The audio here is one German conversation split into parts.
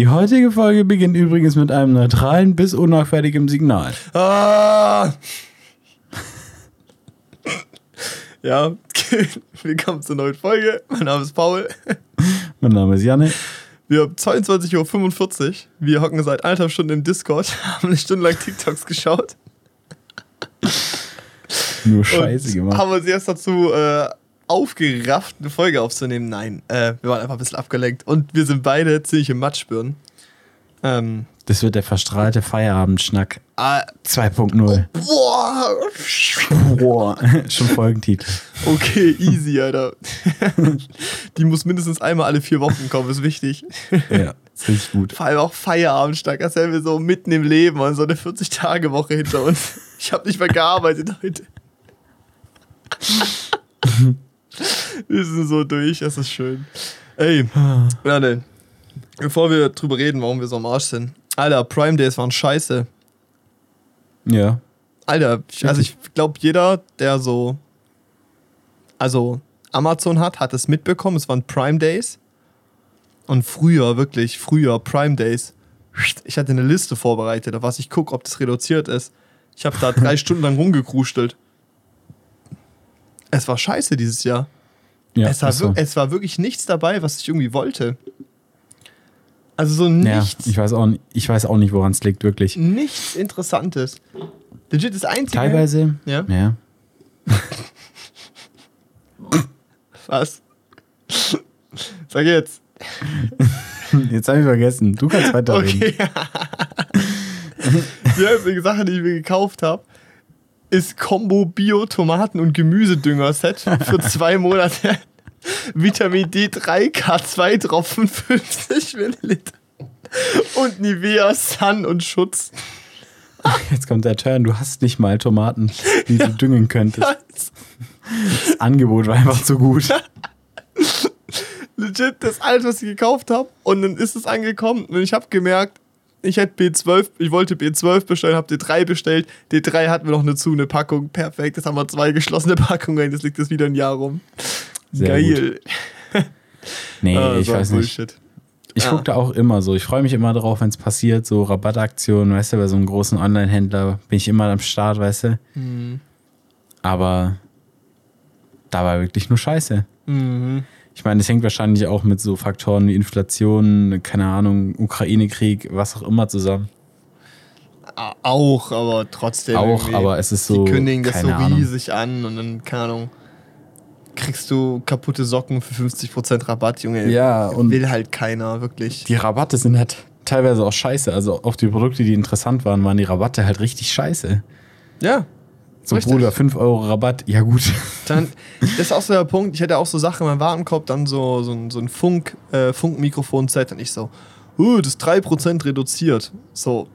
Die heutige Folge beginnt übrigens mit einem neutralen bis unnachfertigem Signal. Ah! ja, willkommen zur neuen Folge. Mein Name ist Paul. Mein Name ist Janne. Wir haben 22.45 Uhr. Wir hocken seit eineinhalb Stunden im Discord, haben eine Stunde lang TikToks geschaut. Nur Scheiße und gemacht. Haben uns jetzt dazu äh, aufgerafft, eine Folge aufzunehmen. Nein, äh, wir waren einfach ein bisschen abgelenkt. Und wir sind beide ziemlich im Matschbirnen. Ähm, Das wird der verstrahlte Feierabendschnack ah, 2.0. boah! Boah, schon Folgentitel. Okay, easy, Alter. Die muss mindestens einmal alle vier Wochen kommen, ist wichtig. Ja, ist richtig gut. Vor allem auch Feierabendstag, als wären wir so mitten im Leben und so eine 40-Tage-Woche hinter uns. Ich habe nicht mehr gearbeitet heute. Wir sind so durch, es ist schön. Ey, warte. Bevor wir drüber reden, warum wir so am Arsch sind. Alter, Prime Days waren scheiße. Ja. Alter, ich, also ich glaube, jeder, der so, also Amazon hat, hat es mitbekommen. Es waren Prime Days. Und früher, wirklich, früher, Prime Days. Ich hatte eine Liste vorbereitet, auf was ich gucke, ob das reduziert ist. Ich habe da drei Stunden lang rumgekrustelt. Es war scheiße dieses Jahr. ja es, war so. es war wirklich nichts dabei, was ich irgendwie wollte. Also so ja, nichts, ich weiß auch, nicht- ich weiß auch nicht, woran es liegt, wirklich. nichts Interessantes. Legit das Einzige. Teilweise, Ja. ja. Was? Sag jetzt. Jetzt habe ich vergessen. Du kannst weiterreden. Okay. Die einzige Sache, die ich mir gekauft habe, ist Combo Bio Tomaten- und Gemüsedünger-Set für zwei Monate. Vitamin D3 K2 Tropfen 50 Milliliter. Und Nivea Sun und Schutz. Jetzt kommt der Turn. Du hast nicht mal Tomaten, die du düngen könntest. Das Angebot war einfach zu gut. Legit das alles, was ich gekauft habe. Und dann ist es angekommen und ich habe gemerkt, ich hätte B12, ich wollte B12 bestellen, habe D3 bestellt. D3 hatten wir noch eine zu, eine Packung. Perfekt, jetzt haben wir zwei geschlossene Packungen, jetzt liegt das wieder ein Jahr rum. Sehr Geil. Nee, Ah, ich weiß nicht. Bullshit. Ich Ja. gucke da auch immer so. Ich freue mich immer drauf, wenn es passiert, so Rabattaktionen, weißt du, bei so einem großen Online-Händler bin ich immer am Start, weißt du. Mhm. Aber da war wirklich nur Scheiße. Mhm. Ich meine, es hängt wahrscheinlich auch mit so Faktoren wie Inflation, keine Ahnung, Ukraine-Krieg, was auch immer zusammen. Auch, aber trotzdem. auch, aber es ist so. Die kündigen das so Ahnung. riesig an und dann, keine Ahnung, kriegst du kaputte Socken für 50% Rabatt, Junge. Ja, und Will halt keiner, wirklich. die Rabatte sind halt teilweise auch scheiße. Also auf die Produkte, die interessant waren, waren die Rabatte halt richtig scheiße. Ja, So, Richtig. Bruder, 5 Euro Rabatt, ja gut. Dann, das ist auch so der Punkt, ich hätte auch so Sachen in meinem Warenkorb, dann so, so ein, so ein Funk, äh, Funkmikrofon-Set und ich so, uh, das ist 3% reduziert. So,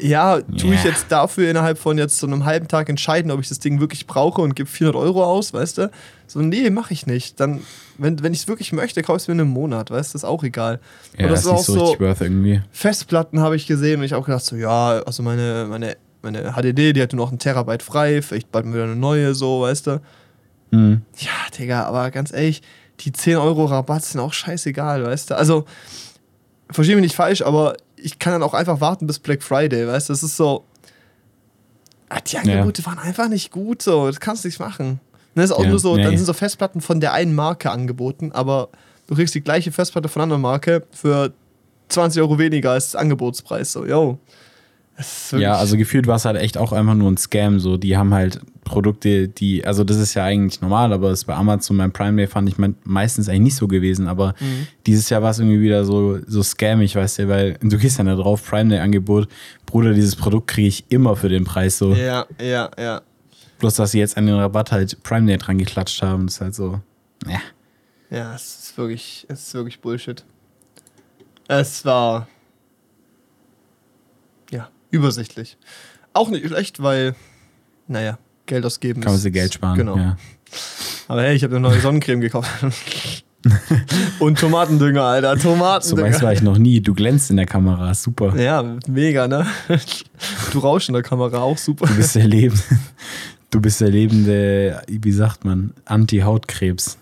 ja, tue ich Ja. jetzt dafür innerhalb von jetzt so einem halben Tag entscheiden, ob ich das Ding wirklich brauche und gebe 400 Euro aus, weißt du? So, nee, mache ich nicht. Dann, wenn, wenn ich es wirklich möchte, kaufe ich es mir in einem Monat, weißt du? Ist auch egal. Ja, Und das ist nicht so richtig worth irgendwie. Festplatten habe ich gesehen und ich auch gedacht so, ja, also meine, meine, meine HDD, die hat nur noch einen Terabyte frei, vielleicht bald mal wieder eine neue, so, weißt du? Hm. Ja, Digga, aber ganz ehrlich, die 10 Euro Rabatt sind auch scheißegal, weißt du? Also, verstehe mich nicht falsch, aber ich kann dann auch einfach warten bis Black Friday, weißt du? Das ist so. Ah, die Angebote waren einfach nicht gut, so. Das kannst du nicht machen. Das ist auch Ja, nur so, nee. dann sind so Festplatten von der einen Marke angeboten, aber du kriegst die gleiche Festplatte von einer anderen Marke für 20 Euro weniger als Angebotspreis, so, yo. Ja, also gefühlt war es halt echt auch einfach nur ein Scam. So, die haben halt Produkte, die, also das ist ja eigentlich normal, aber es bei Amazon beim Prime Day fand ich me- meistens eigentlich nicht so gewesen. Aber Mhm. dieses Jahr war es irgendwie wieder so, so scamig, weißt du, weil du gehst dann da drauf, Prime Day Angebot, Bruder, dieses Produkt kriege ich immer für den Preis so. ja, ja, ja. Bloß, dass sie jetzt an den Rabatt halt Prime Day dran geklatscht haben, das ist halt so, ja. Ja, es ist wirklich, es ist wirklich Bullshit. Es war übersichtlich. Auch nicht schlecht, weil, naja, Geld ausgeben. Kann man sich Geld sparen. Genau. Ja. Aber hey, ich habe eine neue Sonnencreme gekauft. Und Tomatendünger, Alter. So Tomatendünger. weiß war ich noch nie. Du glänzt in der Kamera, super. ja, mega, ne? Du rauschst in der Kamera auch super. Du bist der lebende, du bist der lebende, wie sagt man, Anti-Hautkrebs.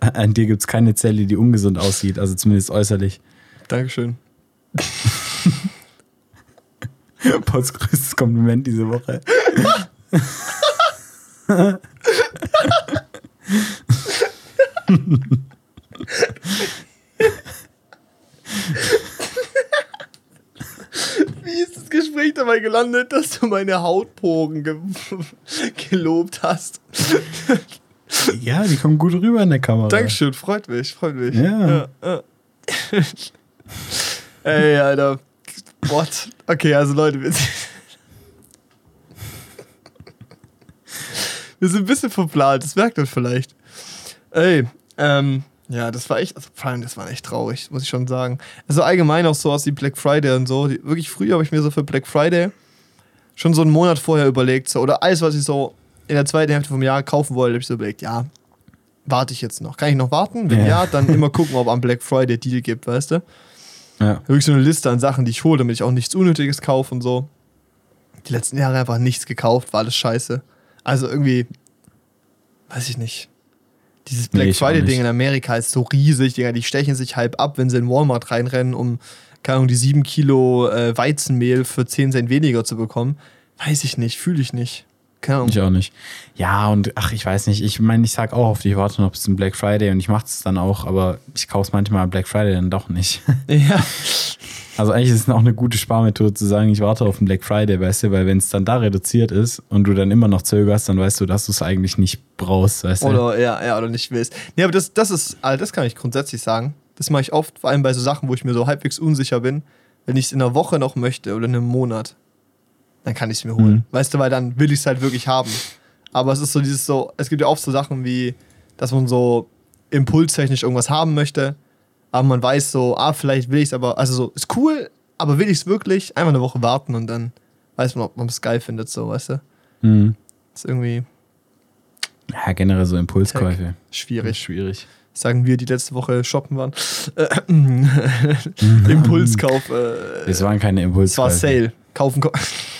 An dir gibt es keine Zelle, die ungesund aussieht, also zumindest äußerlich. Dankeschön. Pauls größtes Kompliment diese Woche. Wie ist das Gespräch dabei gelandet, dass du meine Hautporen ge gelobt hast? Ja, die kommen gut rüber in der Kamera. Dankeschön, freut mich, freut mich. Ja. ja, ja. Ey, Alter. What? Okay, also Leute, wir, wir sind ein bisschen verplant, das merkt man vielleicht. Ey, ähm, ja, das war echt, also vor allem, das war echt traurig, muss ich schon sagen. Also allgemein auch so aus wie Black Friday und so. Die, wirklich früher habe ich mir so für Black Friday schon so einen Monat vorher überlegt, so, oder alles, was ich so in der zweiten Hälfte vom Jahr kaufen wollte, habe ich so überlegt, ja, warte ich jetzt noch. Kann ich noch warten? Wenn ja, Ja. dann immer gucken, ob am Black Friday Deal gibt, weißt du? Ja. Wirklich so eine Liste an Sachen, die ich hole, damit ich auch nichts Unnötiges kaufe und so. Die letzten Jahre einfach nichts gekauft, war alles scheiße. Also irgendwie, weiß ich nicht. Dieses Black Nee, Friday-Ding in Amerika ist so riesig, Digga. Die stechen sich halb ab, wenn sie in Walmart reinrennen, um, keine Ahnung, die 7 Kilo äh, Weizenmehl für 10 Cent weniger zu bekommen. Weiß ich nicht, fühle ich nicht. Keine. Ich auch nicht. Ja, und ach, ich weiß nicht. Ich meine, ich sag auch auf die Warte noch bis zum Black Friday und ich mache es dann auch, aber ich kaufe es manchmal am Black Friday dann doch nicht. Ja. Also eigentlich ist es auch eine gute Sparmethode zu sagen, ich warte auf den Black Friday, weißt du, weil wenn es dann da reduziert ist und du dann immer noch zögerst, dann weißt du, dass du es eigentlich nicht brauchst, weißt du. Oder, ja, ja, oder nicht willst. Nee, aber das, das ist, also das kann ich grundsätzlich sagen. Das mache ich oft, vor allem bei so Sachen, wo ich mir so halbwegs unsicher bin. Wenn ich es in einer Woche noch möchte oder in einem Monat, dann kann ich es mir holen. Mhm. Weißt du, weil dann will ich es halt wirklich haben. Aber es ist so dieses so, es gibt ja oft so Sachen wie, dass man so impulstechnisch irgendwas haben möchte, aber man weiß so, ah, vielleicht will ich es aber, also so, ist cool, aber will ich es wirklich? Einfach eine Woche warten und dann weiß man, ob man es geil findet, so, weißt du? Mhm. ist irgendwie Ja, generell so Impulskäufe. schwierig. Schwierig. sagen wir, die letzte Woche shoppen waren. Impulskauf. Äh, Das waren keine es Impulskäufe. war Sale. Kaufen. Ko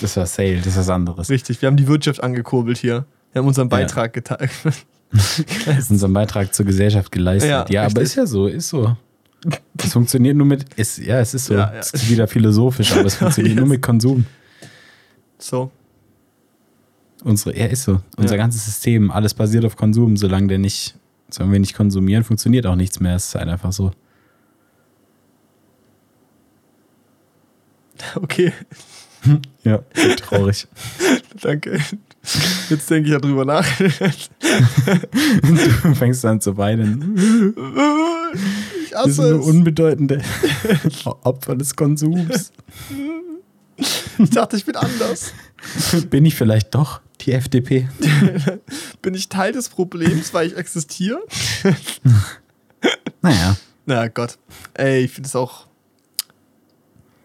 Das war Sale, das ist was anderes. Richtig, wir haben die Wirtschaft angekurbelt hier. Wir haben unseren Beitrag geteilt. Unseren Beitrag zur Gesellschaft geleistet. Ja, Ja, aber ist ja so, ist so. Das funktioniert nur mit, ist, ja, es ist so. Ja, ja. Es ist wieder philosophisch, aber es funktioniert Yes. nur mit Konsum. so. Unsere, ja, ist so. Unser Ja. ganzes System, alles basiert auf Konsum. Solange der nicht, solange wir nicht konsumieren, funktioniert auch nichts mehr. Es ist halt einfach so. Okay, Ja, traurig. danke. Jetzt denke ich ja drüber nach. du fängst an zu weinen. ich Wir sind hasse nur unbedeutende Opfer des Konsums. Ich dachte, ich bin anders. Bin ich vielleicht doch die FDP? Bin ich Teil des Problems, weil ich existiere? Naja. Na Gott. Ey, ich finde es auch.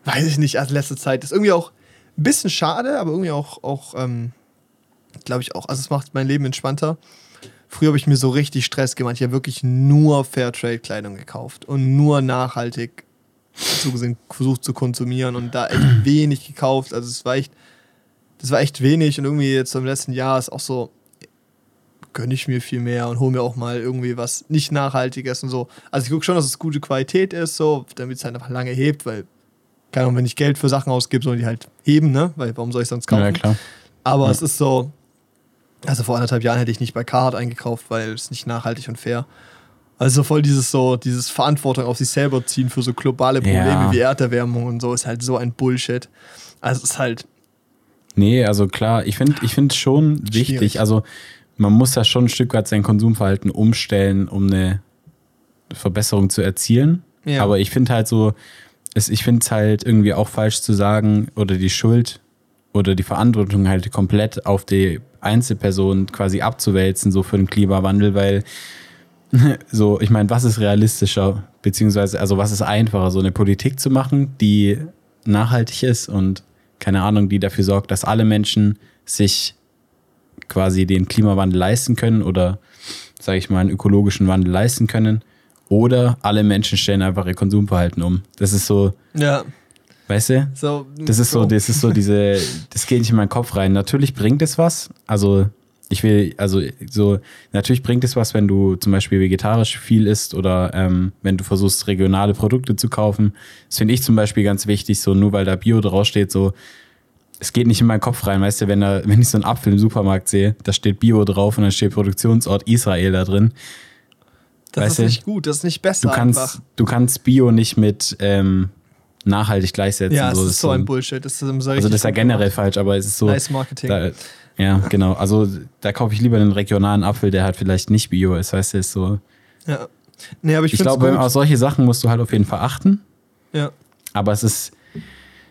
Weiß ich nicht, also letzte Zeit ist irgendwie auch bisschen schade, aber irgendwie auch, auch ähm, glaube ich auch. Also es macht mein Leben entspannter. Früher habe ich mir so richtig Stress gemacht. Ich habe wirklich nur Fairtrade-Kleidung gekauft und nur nachhaltig so gesehen versucht zu konsumieren und da echt wenig gekauft. Also es war echt, das war echt wenig und irgendwie jetzt im letzten Jahr ist auch so, gönne ich mir viel mehr und hole mir auch mal irgendwie was nicht Nachhaltiges und so. Also ich gucke schon, dass es gute Qualität ist, so, damit es halt einfach lange hebt, weil, keine Ahnung, wenn ich Geld für Sachen ausgebe, sollen die halt heben, ne? Weil warum soll ich sonst kaufen? Ja, klar. Aber Ja. es ist so, also vor anderthalb Jahren hätte ich nicht bei Carhartt eingekauft, weil es nicht nachhaltig und fair. Also voll dieses so, dieses Verantwortung auf sich selber ziehen für so globale Probleme Ja. wie Erderwärmung und so ist halt so ein Bullshit. Also es ist halt, Nee, also klar, ich finde ich find schon wichtig. Schwierig. Also man muss ja schon ein Stück weit sein Konsumverhalten umstellen, um eine Verbesserung zu erzielen. Ja. Aber ich finde halt so, es, ich finde es halt irgendwie auch falsch zu sagen oder die Schuld oder die Verantwortung halt komplett auf die Einzelperson quasi abzuwälzen, so für den Klimawandel, weil so, ich meine, was ist realistischer, beziehungsweise, also was ist einfacher, so eine Politik zu machen, die nachhaltig ist und keine Ahnung, die dafür sorgt, dass alle Menschen sich quasi den Klimawandel leisten können oder, sage ich mal, einen ökologischen Wandel leisten können. Oder alle Menschen stellen einfach ihr Konsumverhalten um. Das ist so, ja, weißt du? so. Das ist so, das ist so diese, das geht nicht in meinen Kopf rein. Natürlich bringt es was. Also ich will, also so, natürlich bringt es was, wenn du zum Beispiel vegetarisch viel isst oder ähm, wenn du versuchst, regionale Produkte zu kaufen. Das finde ich zum Beispiel ganz wichtig, so nur weil da Bio draufsteht, so, es geht nicht in meinen Kopf rein, weißt du, wenn, da, wenn ich so einen Apfel im Supermarkt sehe, da steht Bio drauf und dann steht Produktionsort Israel da drin. Das Weißt ist du, nicht gut, das ist nicht besser Du kannst, einfach. du kannst Bio nicht mit ähm, nachhaltig gleichsetzen. Ja, so, das ist so ein Bullshit. Das ist so Also das ist ja generell falsch, aber es ist so. Nice Marketing. Da, ja, genau. Also da kaufe ich lieber einen regionalen Apfel, der halt vielleicht nicht Bio ist. Weißt du, ist so. Ja. Nee, aber ich, Ich, glaube, auf solche Sachen musst du halt auf jeden Fall achten. Ja. Aber es ist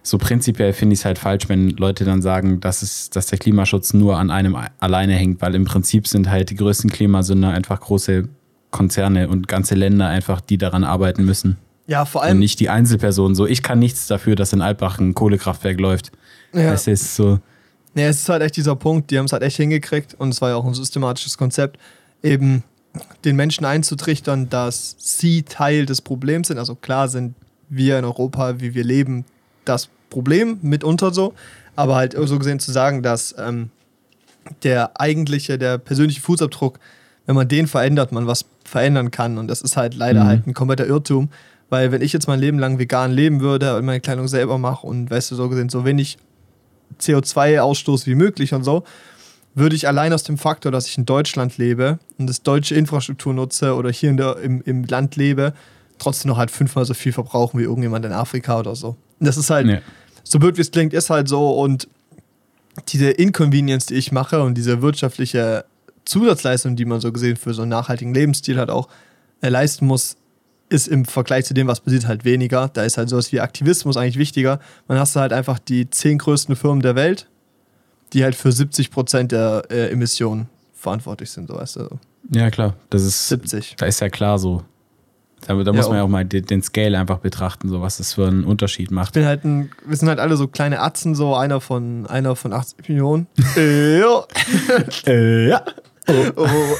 so prinzipiell finde ich es halt falsch, wenn Leute dann sagen, dass, es, dass der Klimaschutz nur an einem alleine hängt, weil im Prinzip sind halt die größten Klimasünder einfach große Konzerne und ganze Länder einfach, die daran arbeiten müssen. ja, vor Und allem. nicht die Einzelpersonen. So, ich kann nichts dafür, dass in Alpbach ein Kohlekraftwerk läuft. ja. Es ist so. Nee, es ist halt echt dieser Punkt, die haben es halt echt hingekriegt und es war ja auch ein systematisches Konzept, eben den Menschen einzutrichtern, dass sie Teil des Problems sind. Also klar sind wir in Europa, wie wir leben, das Problem mitunter so, aber halt so gesehen zu sagen, dass ähm, der eigentliche, der persönliche Fußabdruck, wenn man den verändert, man was verändern kann und das ist halt leider Mhm. halt ein kompletter Irrtum, weil wenn ich jetzt mein Leben lang vegan leben würde und meine Kleidung selber mache und weißt du, so gesehen so wenig CO2-Ausstoß wie möglich und so, würde ich allein aus dem Faktor, dass ich in Deutschland lebe und das deutsche Infrastruktur nutze oder hier in der, im, im Land lebe, trotzdem noch halt fünfmal so viel verbrauchen wie irgendjemand in Afrika oder so. Und das ist halt, Ja. so blöd wie es klingt, ist halt so und diese Inconvenience, die ich mache und diese wirtschaftliche Zusatzleistung, die man so gesehen für so einen nachhaltigen Lebensstil halt auch äh, leisten muss, ist im Vergleich zu dem, was passiert, halt weniger. Da ist halt sowas wie Aktivismus eigentlich wichtiger. Man hast halt einfach die zehn größten Firmen der Welt, die halt für 70 Prozent der äh, Emissionen verantwortlich sind, so weißt du. Ja, klar. Das ist, 70. da ist ja klar so. Da, da Ja, muss man ja auch- mal den, den Scale einfach betrachten, so was das für einen Unterschied Ich macht. bin halt ein, wir sind halt alle so kleine Atzen, so einer von, einer von 80 Millionen. äh, ja. Äh, ja. Oh.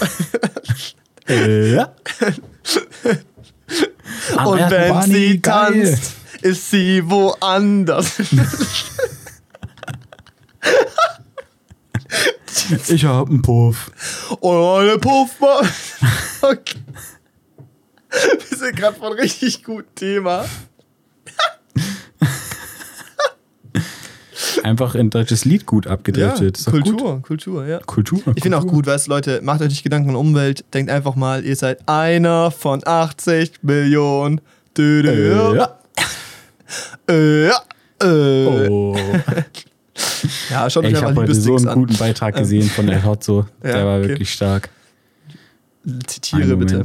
Äh, ja. Und wenn sie geil. tanzt, ist sie woanders. Ich hab einen Puff. Oh, eine Puffmann. Okay. Wir sind gerade von richtig gutem Thema. Einfach ein deutsches Lied gut abgedriftet. Ist doch Gut. Kultur, Kultur, ja. Kultur. Ich finde auch Kultur. gut, weißt du, Leute, macht euch nicht Gedanken um Umwelt, denkt einfach mal, ihr seid einer von 80 Millionen. Dö, dö, Äh, ja. ja. Äh, ja. Äh. Oh. Ja, schaut Ey, euch ich einfach habe heute so einen an. guten Beitrag gesehen von der Hotzo. Ja, Der war okay. wirklich stark. Zitiere bitte.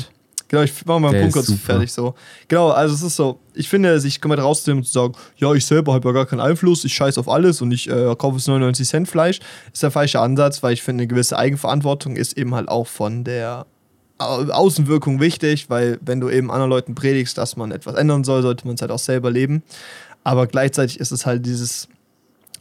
Genau, ich mache mal einen Punkt kurz fertig so. Genau, also es ist so, ich finde, sich komplett rauszunehmen und zu sagen, ja, ich selber habe ja gar keinen Einfluss, ich scheiß auf alles und ich äh, kaufe es 99 Cent Fleisch, ist der falsche Ansatz, weil ich finde, eine gewisse Eigenverantwortung ist eben halt auch von der Au- Außenwirkung wichtig, weil wenn du eben anderen Leuten predigst, dass man etwas ändern soll, sollte man es halt auch selber leben. Aber gleichzeitig ist es halt dieses,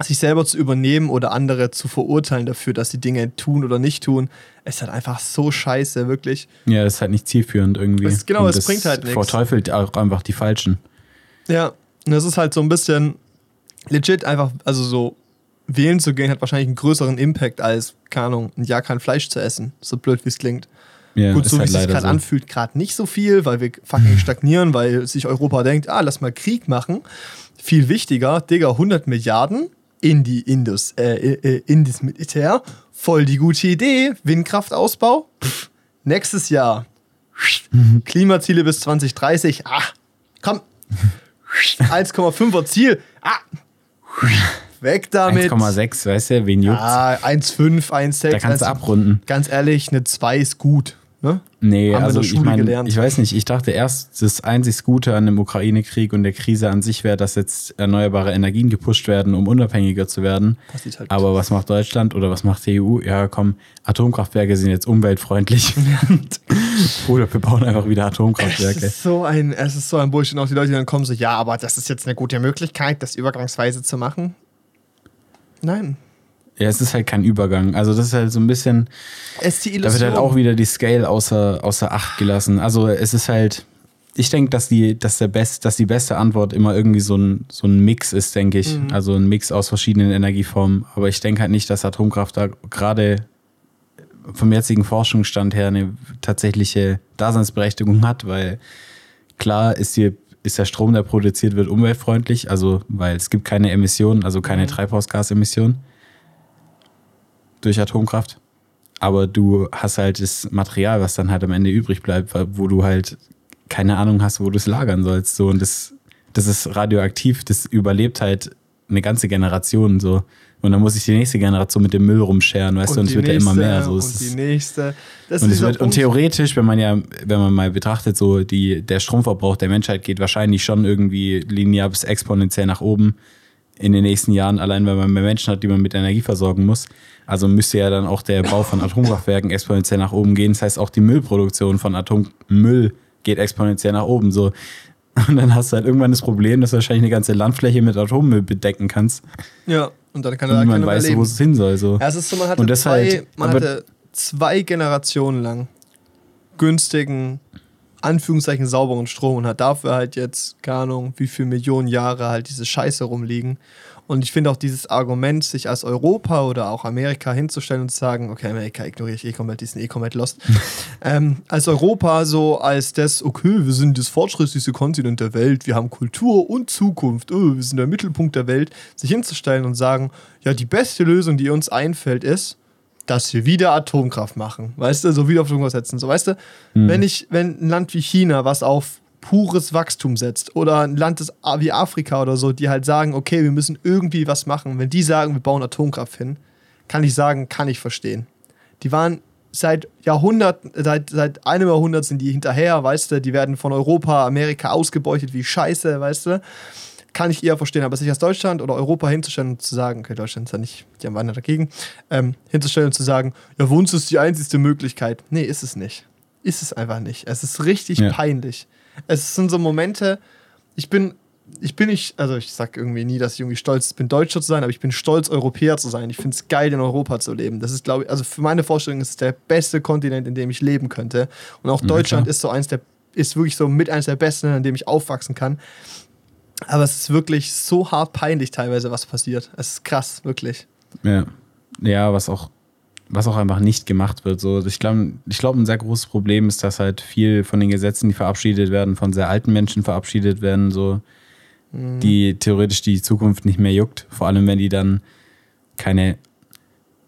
sich selber zu übernehmen oder andere zu verurteilen dafür, dass sie Dinge tun oder nicht tun, ist halt einfach so scheiße, wirklich. Ja, das ist halt nicht zielführend irgendwie. Das- genau, es bringt halt nichts. Verteufelt auch einfach die Falschen. Ja, und das ist halt so ein bisschen legit einfach, also so wählen zu gehen hat wahrscheinlich einen größeren Impact als, keine Ahnung, ein Jahr kein Fleisch zu essen. So blöd wie es klingt. Ja, Gut, so wie halt es sich gerade so. anfühlt, gerade nicht so viel, weil wir fucking stagnieren, weil sich Europa denkt, ah, lass mal Krieg machen. Viel wichtiger, Digga, 100 Milliarden in die Indus, äh, äh, in das Militär. Voll die gute Idee. Windkraftausbau. Pff, nächstes Jahr. Klimaziele bis 2030. Ah, komm. 1,5er Ziel. Ah. Weg damit. 1,6, weißt du, wen juckt's? Ah, 1,5, 1,6. da kannst du 1,7. abrunden. Ganz ehrlich, eine 2 ist gut. Ne? Nee, Haben also ich meine, ich weiß nicht, ich dachte erst, das einzig Gute an dem Ukraine-Krieg und der Krise an sich wäre, dass jetzt erneuerbare Energien gepusht werden, um unabhängiger zu werden. Halt Aber was macht Deutschland oder was macht die EU? Ja, komm, Atomkraftwerke sind jetzt umweltfreundlich. Oder wir bauen einfach wieder Es Atomkraftwerke. ist so ein, es ist so ein Bullshit. Und auch die Leute, die dann kommen, so, ja, aber das ist jetzt eine gute Möglichkeit, das übergangsweise zu machen. Nein. Ja, es ist halt kein Übergang. Also das ist halt so ein bisschen, Es ist die da Illusion. wird halt auch wieder die Scale außer, außer Acht gelassen. Also es ist halt, ich denke, dass die, dass der best, dass die beste Antwort immer irgendwie so ein, so ein Mix ist, denke ich. Mhm. Also ein Mix aus verschiedenen Energieformen. Aber ich denke halt nicht, dass Atomkraft da gerade vom jetzigen Forschungsstand her eine tatsächliche Daseinsberechtigung hat, weil klar ist hier ist der Strom, der produziert wird, umweltfreundlich, also weil es gibt keine Emissionen, also keine mhm. Treibhausgasemissionen durch Atomkraft. Aber du hast halt das Material, was dann halt am Ende übrig bleibt, wo du halt keine Ahnung hast, wo du es lagern sollst. So. Und das, das ist radioaktiv, das überlebt halt eine ganze Generation so. Und dann muss ich die nächste Generation mit dem Müll rumscheren, weißt und du, und es wird nächste, ja immer mehr. So, und die nächste. Das und, wird, und theoretisch, wenn man ja, wenn man mal betrachtet, so die, der Stromverbrauch der Menschheit geht wahrscheinlich schon irgendwie linear bis exponentiell nach oben in den nächsten Jahren, allein weil man mehr Menschen hat, die man mit Energie versorgen muss. Also müsste ja dann auch der Bau von Atomkraftwerken exponentiell nach oben gehen. Das heißt, auch die Müllproduktion von Atommüll geht exponentiell nach oben. So. Und dann hast du halt irgendwann das Problem, dass du wahrscheinlich eine ganze Landfläche mit Atommüll bedecken kannst. Ja, und dann kann er Niemand weiß, wo es hin soll. So. Ja, es ist so, man hatte, und zwei, halt, man hatte zwei Generationen lang günstigen, Anführungszeichen sauberen Strom und hat dafür halt jetzt, keine Ahnung, wie viele Millionen Jahre halt diese Scheiße rumliegen. Und ich finde auch dieses Argument, sich als Europa oder auch Amerika hinzustellen und zu sagen, okay, Amerika ignoriere ich eh komplett, die sind eh komplett lost. ähm, als Europa so als das, okay, wir sind das fortschrittlichste Kontinent der Welt, wir haben Kultur und Zukunft, oh, wir sind der Mittelpunkt der Welt, sich hinzustellen und sagen, ja, die beste Lösung, die uns einfällt, ist, dass wir wieder Atomkraft machen. Weißt du, so wieder auf Atomkraft setzen. So, weißt du, mhm. wenn ich, wenn ein Land wie China, was auf pures Wachstum setzt oder ein Land wie Afrika oder so, die halt sagen, okay, wir müssen irgendwie was machen. Wenn die sagen, wir bauen Atomkraft hin, kann ich sagen, kann ich verstehen. Die waren seit Jahrhunderten, seit, seit einem Jahrhundert sind die hinterher, weißt du, die werden von Europa, Amerika ausgebeutet wie Scheiße, weißt du. Kann ich eher verstehen, aber sich als Deutschland oder Europa hinzustellen und zu sagen, okay, Deutschland ist ja nicht, die haben Wander dagegen, ähm, hinzustellen und zu sagen, ja, für uns ist die einzigste Möglichkeit. Nee, ist es nicht. Ist es einfach nicht. Es ist richtig ja. peinlich. Es sind so Momente, ich bin, ich bin nicht, also ich sag irgendwie nie, dass ich irgendwie stolz bin, Deutscher zu sein, aber ich bin stolz, Europäer zu sein. Ich finde es geil, in Europa zu leben. Das ist, glaube ich, also für meine Vorstellung ist es der beste Kontinent, in dem ich leben könnte. Und auch Deutschland ja, ist so eins der, ist wirklich so mit eins der besten, in dem ich aufwachsen kann. Aber es ist wirklich so hart peinlich teilweise, was passiert. Es ist krass, wirklich. Ja. Ja, was auch was auch einfach nicht gemacht wird. So, ich glaube, ich glaub, ein sehr großes Problem ist, dass halt viel von den Gesetzen, die verabschiedet werden, von sehr alten Menschen verabschiedet werden, so mhm. die theoretisch die Zukunft nicht mehr juckt. Vor allem, wenn die dann keine,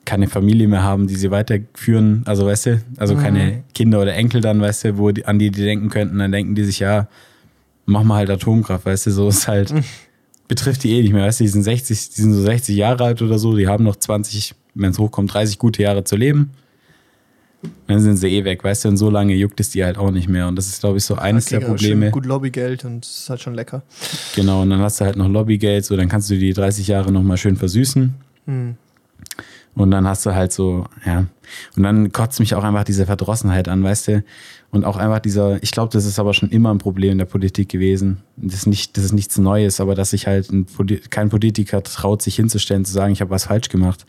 keine Familie mehr haben, die sie weiterführen. Also, weißt du, also mhm. keine Kinder oder Enkel dann, weißt du, wo die, an die die denken könnten, dann denken die sich, ja, mach mal halt Atomkraft, weißt du, so ist halt. betrifft die eh nicht mehr. Weißt du, die sind 60, die sind so 60 Jahre alt oder so, die haben noch 20, wenn es hochkommt, 30 gute Jahre zu leben. Dann sind sie eh weg, weißt du, und so lange juckt es die halt auch nicht mehr. Und das ist, glaube ich, so eines der Probleme. Gut Lobbygeld und es ist halt schon lecker. Genau, und dann hast du halt noch Lobbygeld, so dann kannst du die 30 Jahre nochmal schön versüßen. Hm. Und dann hast du halt so, ja. Und dann kotzt mich auch einfach diese Verdrossenheit an, weißt du? Und auch einfach dieser, ich glaube, das ist aber schon immer ein Problem in der Politik gewesen. Das ist, nicht, das ist nichts Neues, aber dass sich halt ein, kein Politiker traut, sich hinzustellen, zu sagen, ich habe was falsch gemacht.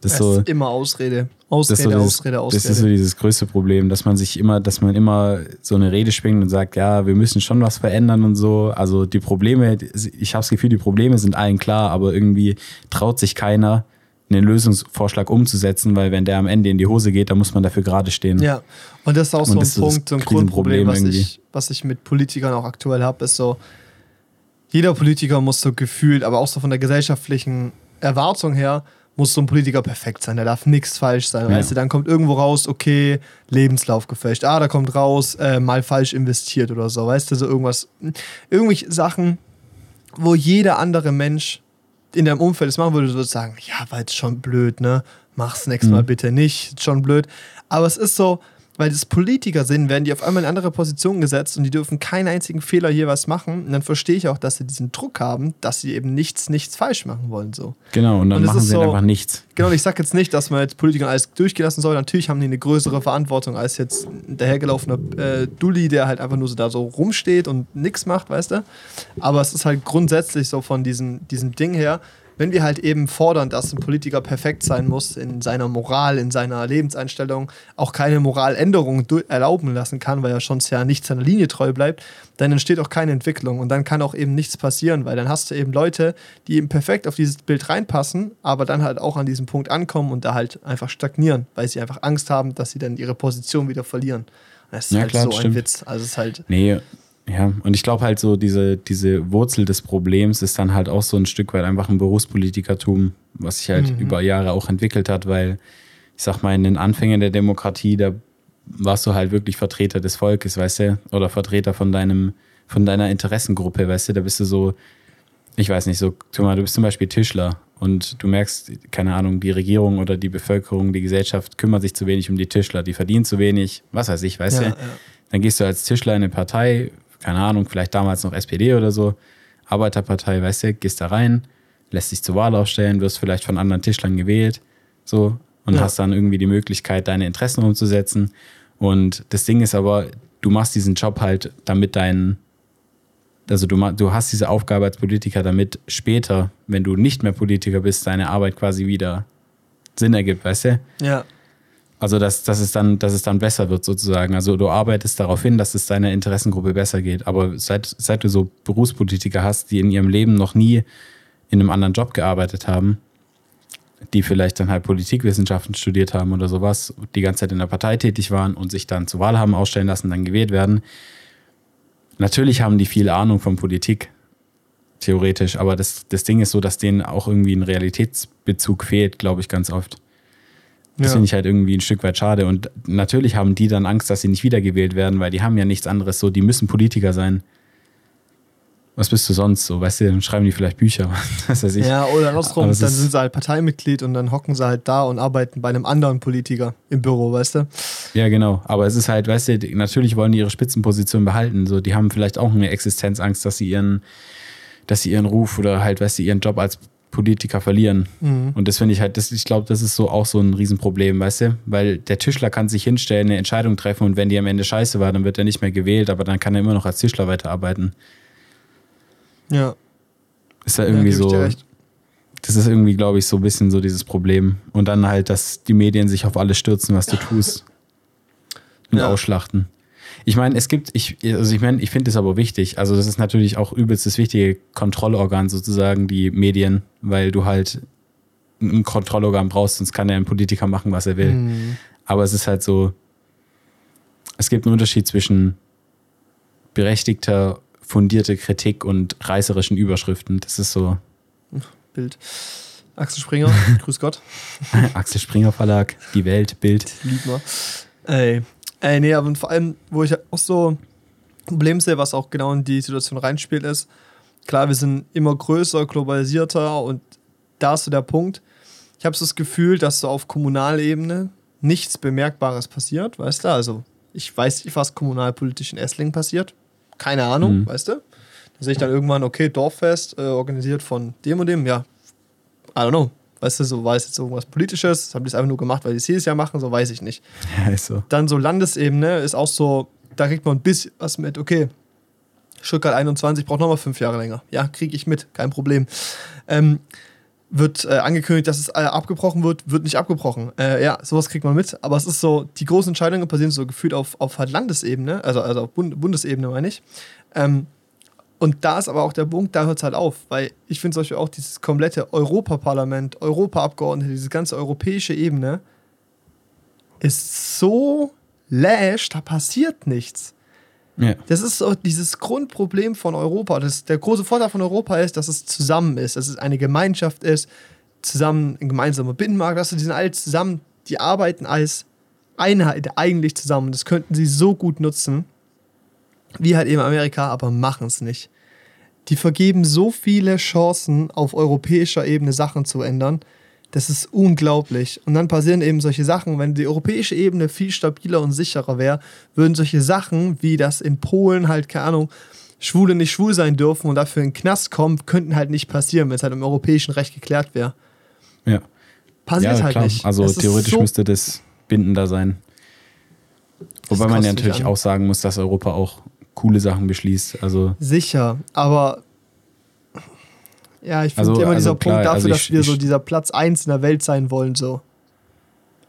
Das, das so, ist immer Ausrede. Ausrede, so dieses, Ausrede, Ausrede. Das ist so dieses größte Problem, dass man sich immer, dass man immer so eine Rede schwingt und sagt, ja, wir müssen schon was verändern und so. Also die Probleme, ich habe das Gefühl, die Probleme sind allen klar, aber irgendwie traut sich keiner, einen Lösungsvorschlag umzusetzen, weil wenn der am Ende in die Hose geht, dann muss man dafür gerade stehen. Ja, und das ist auch und so ein Punkt, so ein Grundproblem, was ich, was ich mit Politikern auch aktuell habe, ist so, jeder Politiker muss so gefühlt, aber auch so von der gesellschaftlichen Erwartung her, muss so ein Politiker perfekt sein, da darf nichts falsch sein. Ja. Weißt du, dann kommt irgendwo raus, okay, Lebenslauf gefälscht. Ah, da kommt raus, äh, mal falsch investiert oder so. Weißt du, so irgendwas, irgendwelche Sachen, wo jeder andere Mensch in deinem Umfeld das machen würde, du würdest sagen, ja, war jetzt schon blöd, ne? Mach's nächstes Mal mhm. bitte nicht, schon blöd. Aber es ist so, weil das Politiker sind, werden die auf einmal in andere Positionen gesetzt und die dürfen keinen einzigen Fehler hier was machen. Und dann verstehe ich auch, dass sie diesen Druck haben, dass sie eben nichts, nichts falsch machen wollen. So. Genau, und dann und machen sie so, einfach nichts. Genau, ich sage jetzt nicht, dass man jetzt Politikern alles durchgelassen soll. Natürlich haben die eine größere Verantwortung als jetzt ein dahergelaufener äh, Dulli, der halt einfach nur so da so rumsteht und nichts macht, weißt du. Aber es ist halt grundsätzlich so von diesem, diesem Ding her, wenn wir halt eben fordern, dass ein Politiker perfekt sein muss in seiner Moral, in seiner Lebenseinstellung, auch keine Moraländerung erlauben lassen kann, weil er schon ja nicht seiner Linie treu bleibt, dann entsteht auch keine Entwicklung und dann kann auch eben nichts passieren, weil dann hast du eben Leute, die eben perfekt auf dieses Bild reinpassen, aber dann halt auch an diesem Punkt ankommen und da halt einfach stagnieren, weil sie einfach Angst haben, dass sie dann ihre Position wieder verlieren. Das ist Ja, halt klar, so ein stimmt. Witz. Also es ist halt, Nee, ja. Und ich glaube halt so, diese, diese Wurzel des Problems ist dann halt auch so ein Stück weit einfach ein Berufspolitikertum, was sich halt über Jahre auch entwickelt hat, weil ich sag mal, in den Anfängen der Demokratie, da warst du halt wirklich Vertreter des Volkes, weißt du, oder Vertreter von deinem, von deiner Interessengruppe, weißt du, da bist du so, ich weiß nicht, so, mal, du bist zum Beispiel Tischler und du merkst, keine Ahnung, die Regierung oder die Bevölkerung, die Gesellschaft kümmert sich zu wenig um die Tischler, die verdienen zu wenig, was weiß ich, weißt Ja, du. ja. Dann gehst du als Tischler in eine Partei, keine Ahnung, vielleicht damals noch SPD oder so, Arbeiterpartei, weißt du, gehst da rein, lässt dich zur Wahl aufstellen, wirst vielleicht von anderen Tischlern gewählt, so, und Ja. hast dann irgendwie die Möglichkeit, deine Interessen umzusetzen. Und das Ding ist aber, du machst diesen Job halt, damit dein, also du, du hast diese Aufgabe als Politiker, damit später, wenn du nicht mehr Politiker bist, deine Arbeit quasi wieder Sinn ergibt, weißt du? ja. Also, dass, dass, es dann, dass es dann besser wird, sozusagen. Also, du arbeitest darauf hin, dass es deiner Interessengruppe besser geht. Aber seit, seit du so Berufspolitiker hast, die in ihrem Leben noch nie in einem anderen Job gearbeitet haben, die vielleicht dann halt Politikwissenschaften studiert haben oder sowas, die ganze Zeit in der Partei tätig waren und sich dann zur Wahl haben ausstellen lassen, dann gewählt werden. Natürlich haben die viel Ahnung von Politik, theoretisch, aber das, das Ding ist so, dass denen auch irgendwie ein Realitätsbezug fehlt, glaube ich, ganz oft. Das Ja. finde ich halt irgendwie ein Stück weit schade. Und natürlich haben die dann Angst, dass sie nicht wiedergewählt werden, weil die haben ja nichts anderes so, die müssen Politiker sein. Was bist du sonst so? Weißt du, dann schreiben die vielleicht Bücher, was weiß ich. Ja, oder andersrum, dann sind sie halt Parteimitglied und dann hocken sie halt da und arbeiten bei einem anderen Politiker im Büro, weißt du? Ja, genau. Aber es ist halt, weißt du, natürlich wollen die ihre Spitzenposition behalten. So, die haben vielleicht auch eine Existenzangst, dass sie ihren, dass sie ihren Ruf oder halt, weißt du, ihren Job als Politiker verlieren. Und das finde ich halt, das, ich glaube, das ist so auch so ein Riesenproblem, weißt du? Weil der Tischler kann sich hinstellen, eine Entscheidung treffen und wenn die am Ende scheiße war, dann wird er nicht mehr gewählt, aber dann kann er immer noch als Tischler weiterarbeiten. Ja. Ist ja Ja, irgendwie dir so. Das ist irgendwie, glaube ich, so ein bisschen so dieses Problem. Und dann halt, dass die Medien sich auf alles stürzen, was du tust. Und Ja. ausschlachten. Ich meine, es gibt, ich, also ich meine, ich finde es aber wichtig. Also, das ist natürlich auch übelst das wichtige Kontrollorgan sozusagen, die Medien, weil du halt ein Kontrollorgan brauchst, sonst kann ja ein Politiker machen, was er will. Mhm. Aber es ist halt so, es gibt einen Unterschied zwischen berechtigter, fundierte Kritik und reißerischen Überschriften. Das ist so Bild. Axel Springer, grüß Gott. Axel Springer Verlag, Die Welt, Bild. Lieb mal. Ey. Ey, nee, aber vor allem, wo ich auch so ein Problem sehe, was auch genau in die Situation reinspielt, ist, klar, wir sind immer größer, globalisierter und da ist so der Punkt. Ich habe so das Gefühl, dass so auf Kommunalebene nichts Bemerkbares passiert, weißt du? Also, ich weiß nicht, was kommunalpolitisch in Esslingen passiert. Keine Ahnung, Mhm. weißt du? Da sehe ich dann irgendwann, okay, Dorffest, äh, organisiert von dem und dem, ja, I don't know. Weißt du, so war es jetzt irgendwas Politisches, haben die es einfach nur gemacht, weil die es jedes Jahr machen, so weiß ich nicht. Ja, ist so. Dann so Landesebene ist auch so, da kriegt man ein bisschen was mit, okay, Stuttgart 21 braucht nochmal fünf Jahre länger. Ja, kriege ich mit, kein Problem. Ähm, wird äh, angekündigt, dass es äh, abgebrochen wird, wird nicht abgebrochen. Äh, ja, sowas kriegt man mit. Aber es ist so, die großen Entscheidungen passieren so gefühlt auf, auf halt Landesebene, also, also auf Bund Bundesebene meine ich. Ähm, und da ist aber auch der Punkt, da hört es halt auf, weil ich finde zum Beispiel auch dieses komplette Europaparlament, Europaabgeordnete, diese ganze europäische Ebene ist so lash, da passiert nichts. Ja. Das ist so dieses Grundproblem von Europa. Das, der große Vorteil von Europa ist, dass es zusammen ist, dass es eine Gemeinschaft ist, zusammen ein gemeinsamer Binnenmarkt, dass sie die sind alle zusammen, die arbeiten als Einheit eigentlich zusammen. Das könnten sie so gut nutzen, wie halt eben Amerika, aber machen es nicht. Die vergeben so viele Chancen, auf europäischer Ebene Sachen zu ändern. Das ist unglaublich. Und dann passieren eben solche Sachen, wenn die europäische Ebene viel stabiler und sicherer wäre, würden solche Sachen, wie das in Polen halt, keine Ahnung, Schwule nicht schwul sein dürfen und dafür in den Knast kommen, könnten halt nicht passieren, wenn es halt im europäischen Recht geklärt wäre. Ja. Passiert ja, halt nicht. Also ist theoretisch so müsste das bindender sein. Wobei man ja natürlich auch sagen muss, dass Europa auch coole Sachen beschließt. Also Sicher, aber Ja, ich finde Also- immer dieser also klar, Punkt dafür, also ich- dass wir so ich- dieser Platz 1 in der Welt sein wollen, so.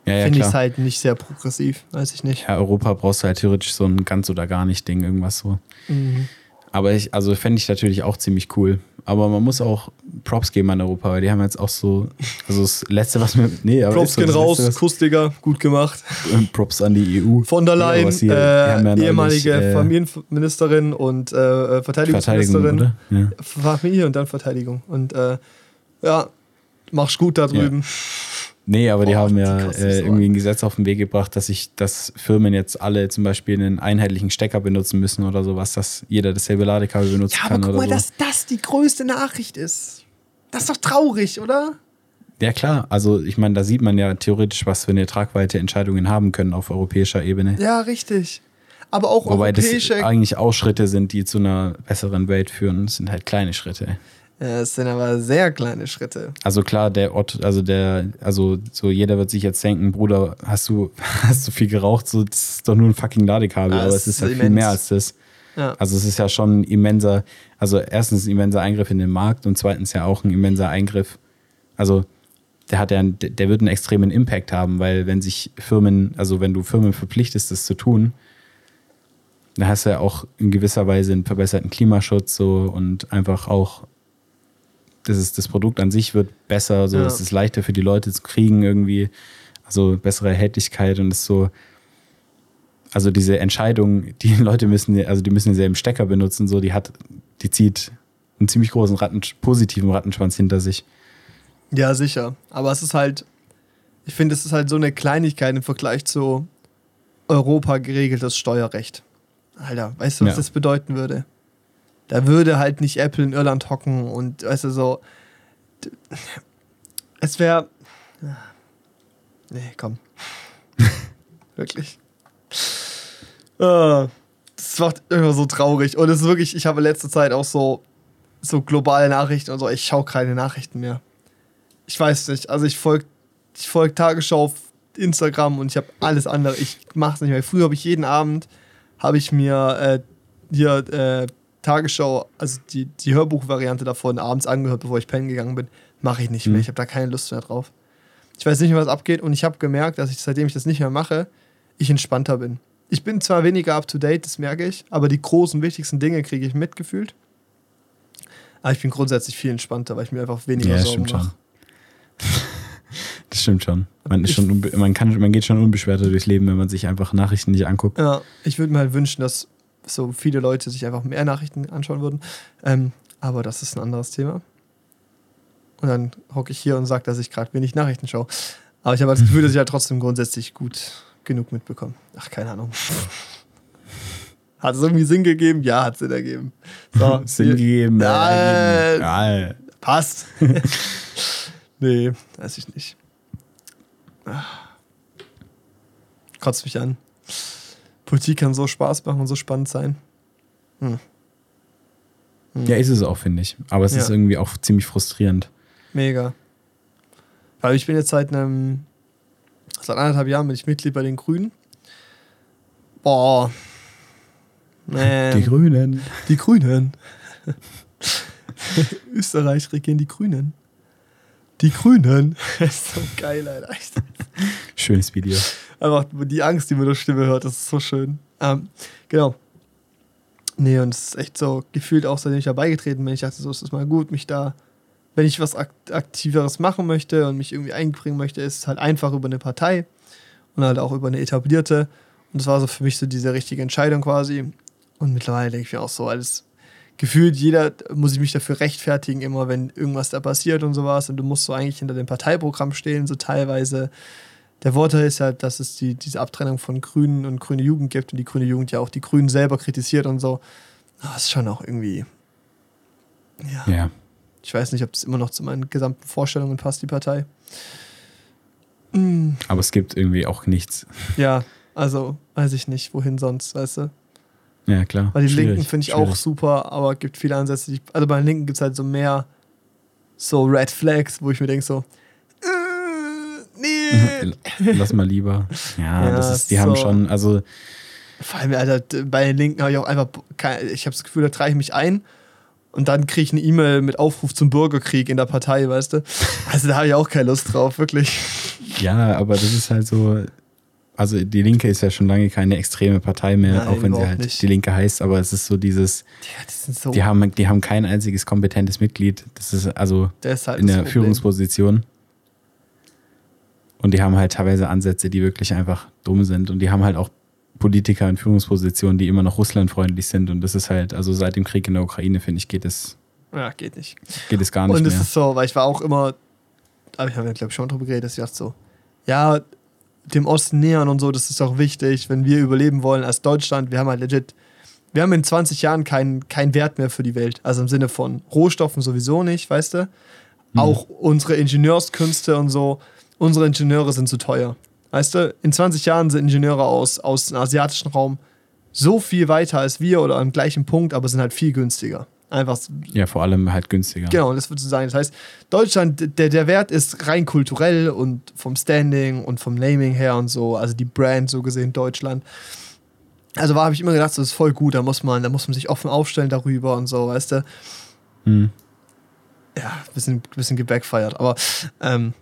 Ja, ja, finde ich klar. halt nicht sehr progressiv. Weiß ich nicht. Ja, Europa brauchst du halt theoretisch so ein ganz oder gar nicht Ding, irgendwas so. Mhm. Aber ich, also fände ich natürlich auch ziemlich cool. Aber man muss auch Props geben an Europa, weil die haben jetzt auch so, also das Letzte, was mir, nee, aber Props so gehen raus, Letzte, Kuss, Digga, gut gemacht. was, Props an die EU. Von der Ja, Leyen, hier- die äh, ja ehemalige äh, Familienministerin und äh, Verteidigung, Verteidigungsministerin. oder? Ja. Familie und dann Verteidigung. Und äh, ja, mach's gut da drüben. Nee, aber die Boah, haben die ja kosten äh, irgendwie ein Gesetz auf den Weg gebracht, dass sich, dass Firmen jetzt alle zum Beispiel einen einheitlichen Stecker benutzen müssen oder sowas, dass jeder dasselbe Ladekabel benutzen Ja, kann aber guck mal, so. dass das die größte Nachricht ist. Das ist doch traurig, oder? Ja, klar. Also, ich meine, da sieht man ja theoretisch, was für eine Tragweite Entscheidungen haben können auf europäischer Ebene. Ja, richtig. Aber auch Wobei das europäische. eigentlich auch Schritte sind, die zu einer besseren Welt führen. Das sind halt kleine Schritte. Ja, es sind aber sehr kleine Schritte. Also klar, der Ort, also der, also so jeder wird sich jetzt denken, Bruder, hast du, hast du viel geraucht? So, das ist doch nur ein fucking Ladekabel, Ja, aber es ist halt viel immens. mehr als das. Ja. Also es ist ja schon ein immenser, also erstens ein immenser Eingriff in den Markt und zweitens ja auch ein immenser Eingriff. Also der hat ja, der wird einen extremen Impact haben, weil wenn sich Firmen, also wenn du Firmen verpflichtest, das zu tun, dann hast du ja auch in gewisser Weise einen verbesserten Klimaschutz so und einfach auch das, ist, das Produkt an sich wird besser, so Ja. es ist leichter für die Leute zu kriegen irgendwie, also bessere Erhältlichkeit und es ist so, also diese Entscheidung, die Leute müssen, also die müssen denselben Stecker benutzen, so die hat, die zieht einen ziemlich großen Ratten, positiven Rattenschwanz hinter sich. Ja, sicher. Aber es ist halt, ich finde, es ist halt so eine Kleinigkeit im Vergleich zu Europa geregeltes Steuerrecht. Alter, weißt du, was Ja. das bedeuten würde? Da würde halt nicht Apple in Irland hocken und, weißt du, so. Es wäre. Nee, komm. Wirklich. Ah, Das macht immer so traurig. Und es ist wirklich, ich habe in letzter Zeit auch so, so globale Nachrichten und so. Ich schaue keine Nachrichten mehr. Ich weiß nicht. Also ich folge ich folg Tagesschau auf Instagram und ich habe alles andere. Ich mache es nicht mehr. Früher habe ich jeden Abend, habe ich mir äh, hier äh, Tagesschau, also die, die Hörbuchvariante davon abends angehört, bevor ich pennen gegangen bin. Mache ich nicht mehr. Mhm. Ich habe da keine Lust mehr drauf. Ich weiß nicht mehr, was abgeht und ich habe gemerkt, dass ich, seitdem ich das nicht mehr mache, ich entspannter bin. Ich bin zwar weniger up to date, das merke ich, aber die großen, wichtigsten Dinge kriege ich mitgefühlt. Aber ich bin grundsätzlich viel entspannter, weil ich mir einfach weniger Ja, Sorgen mache. Das stimmt schon. Man, ist schon man, kann, man geht schon unbeschwerter durchs Leben, wenn man sich einfach Nachrichten nicht anguckt. Ja, ich würde mir halt wünschen, dass so viele Leute sich einfach mehr Nachrichten anschauen würden. Ähm, aber das ist ein anderes Thema. Und dann hocke ich hier und sage, dass ich gerade wenig Nachrichten schaue. Aber ich habe das Gefühl, dass ich halt trotzdem grundsätzlich gut genug mitbekomme. Ach, keine Ahnung. Hat es irgendwie Sinn gegeben? Ja, hat Sinn ergeben. So, Sinn gegeben. Ja, äh, ja, Passt. nee, weiß ich nicht. Ah. Kotzt mich an. Politik kann so Spaß machen und so spannend sein. ja, ist es auch, finde ich. Aber es Ja. ist irgendwie auch ziemlich frustrierend. Mega. Weil ich bin jetzt seit einem, seit anderthalb Jahren bin ich Mitglied bei den Grünen. Boah. Man. Die Grünen. Die Grünen. Österreich regieren die Grünen. Die Grünen. Das ist so geil, Alter. Schönes Video. Einfach die Angst, die man durch Stimme hört, das ist so schön. Ähm, genau. Nee, und es ist echt so gefühlt auch, seitdem ich da beigetreten bin, ich dachte so, es ist mal gut, mich da, wenn ich was Akt Aktiveres machen möchte und mich irgendwie einbringen möchte, ist es halt einfach über eine Partei und halt auch über eine etablierte. Und das war so für mich so diese richtige Entscheidung quasi. Und mittlerweile denke ich mir auch so, alles gefühlt jeder muss ich mich dafür rechtfertigen, immer wenn irgendwas da passiert und sowas. Und du musst so eigentlich hinter dem Parteiprogramm stehen, so teilweise. Der Vorteil ist ja, dass es die, diese Abtrennung von Grünen und Grüne Jugend gibt und die Grüne Jugend ja auch die Grünen selber kritisiert und so. Aber es ist schon auch irgendwie. Ja. Ja. Ich weiß nicht, ob es immer noch zu meinen gesamten Vorstellungen passt, die Partei. Mm, Aber es gibt irgendwie auch nichts. ja, also weiß ich nicht, wohin sonst, weißt du? Ja, klar. Weil die Schwierig, Linken finde ich auch schwierig. super, aber gibt viele Ansätze. Die, also bei den Linken gibt es halt so mehr so Red Flags, wo ich mir denke so. Lass mal lieber. Ja, Ja, das ist, die haben so. schon, also Vor allem, Alter, bei den Linken habe ich auch einfach, kein- ich habe das Gefühl, da trage ich mich ein Und dann kriege ich eine E-Mail mit Aufruf zum Bürgerkrieg in der Partei, weißt du? Also da habe ich auch keine Lust drauf, wirklich. Ja, aber das ist halt so. Also die Linke ist ja schon lange keine extreme Partei mehr, Nein, auch wenn sie halt nicht. die Linke heißt, aber es ist so dieses, Ja, die so. die haben, die haben kein einziges kompetentes Mitglied. Das ist also der ist halt in das der. Führungsposition. Und die haben halt teilweise Ansätze, die wirklich einfach dumm sind. Und die haben halt auch Politiker in Führungspositionen, die immer noch russlandfreundlich sind. Und das ist halt, also seit dem Krieg in der Ukraine, finde ich, geht es, Ja, geht nicht. geht es gar nicht Und es ist so, weil ich war auch immer, aber ich habe ja, glaube ich, schon drüber geredet, dass ich dachte so, ja, dem Osten nähern und so, das ist auch wichtig, wenn wir überleben wollen als Deutschland. Wir haben halt legit, wir haben in 20 Jahren keinen keinen Wert mehr für die Welt. Also im Sinne von Rohstoffen sowieso nicht, weißt du? Mhm. Auch unsere Ingenieurskünste und so, unsere Ingenieure sind zu teuer. Weißt du, in 20 Jahren sind Ingenieure aus, aus dem asiatischen Raum so viel weiter als wir oder am gleichen Punkt, aber sind halt viel günstiger. Einfach ja, vor allem halt günstiger. Genau, das würde so sein. Das heißt, Deutschland, der, der Wert ist rein kulturell und vom Standing und vom Naming her und so, also die Brand so gesehen Deutschland. Also war habe ich immer gedacht, so, das ist voll gut, da muss man, da muss man sich offen aufstellen darüber und so, weißt du. Hm. Ja, bisschen, bisschen gebackfeiert, aber ähm,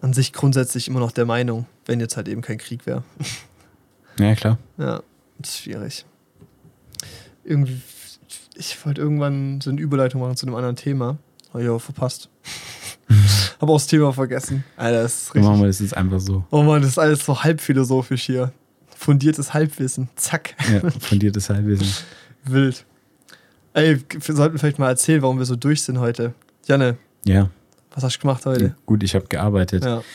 an sich grundsätzlich immer noch der Meinung, wenn jetzt halt eben kein Krieg wäre. Ja, klar. Ja, ist schwierig. Irgendwie, ich wollte irgendwann so eine Überleitung machen zu einem anderen Thema. Habe ich aber verpasst. Habe auch das Thema vergessen. Alter, das ist Dann machen richtig. wir das jetzt einfach so. Oh Mann, das ist alles so halbphilosophisch hier. Fundiertes Halbwissen. Zack. Ja, fundiertes Halbwissen. Wild. Ey, wir sollten vielleicht mal erzählen, warum wir so durch sind heute. Janne, Ja, was hast du gemacht heute? gut, ich habe gearbeitet. Ja.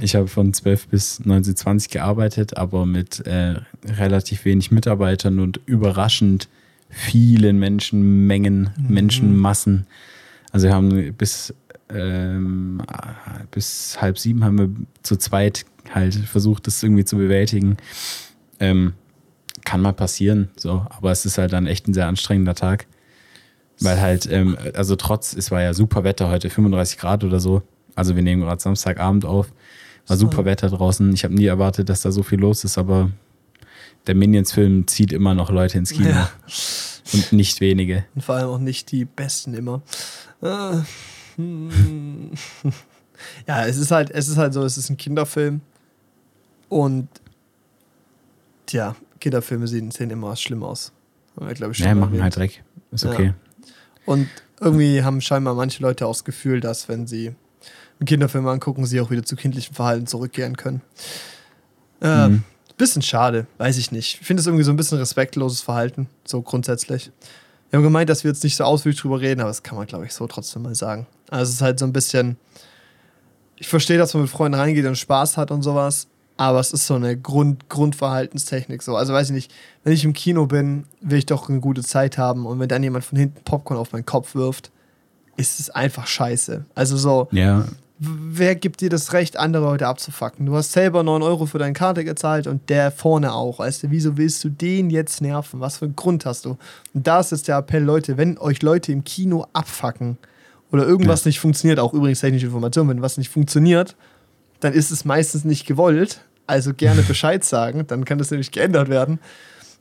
Ich habe von 12 bis 1920 gearbeitet, aber mit äh, relativ wenig Mitarbeitern und überraschend vielen Menschenmengen, Mhm. Menschenmassen. Also wir haben bis, ähm, bis halb sieben haben wir zu zweit halt versucht, das irgendwie zu bewältigen. Ähm, kann mal passieren, so, aber es ist halt dann echt ein sehr anstrengender Tag. Weil halt, ähm, also trotz, es war ja super Wetter heute, 35 Grad oder so. Also wir nehmen gerade Samstagabend auf. War super Wetter draußen. Ich habe nie erwartet, dass da so viel los ist, aber der Minions-Film zieht immer noch Leute ins Kino. Ja. Und nicht wenige. Und vor allem auch nicht die besten immer. Äh, hm. ja, es ist halt, es ist halt so, es ist ein Kinderfilm. Und tja, Kinderfilme sehen, sehen immer schlimm aus. Haben wir, glaub ich, schon Ja, machen halt Dreck. Ist Ja. Und irgendwie haben scheinbar manche Leute auch das Gefühl, dass wenn sie einen Kinderfilm angucken, sie auch wieder zu kindlichem Verhalten zurückkehren können. Äh, Mhm. Bisschen schade, weiß ich nicht. Ich finde es irgendwie so ein bisschen respektloses Verhalten, so grundsätzlich. Wir haben gemeint, dass wir jetzt nicht so ausführlich drüber reden, aber das kann man, glaube ich, so trotzdem mal sagen. Also es ist halt so ein bisschen. Ich verstehe, dass man mit Freunden reingeht und Spaß hat und sowas, aber es ist so eine Grund, Grundverhaltenstechnik so. Also weiß ich nicht, wenn ich im Kino bin, will ich doch eine gute Zeit haben und wenn dann jemand von hinten Popcorn auf meinen Kopf wirft, ist es einfach scheiße. Also so, Ja, wer gibt dir das Recht, andere Leute abzufacken? Du hast selber 9 Euro für deine Karte gezahlt und der vorne auch. Weißt du, wieso willst du den jetzt nerven? Was für einen Grund hast du? Und da ist jetzt der Appell, Leute, wenn euch Leute im Kino abfacken oder irgendwas nicht funktioniert, auch übrigens technische Information, wenn was nicht funktioniert, dann ist es meistens nicht gewollt. Also gerne Bescheid sagen, dann kann das nämlich geändert werden.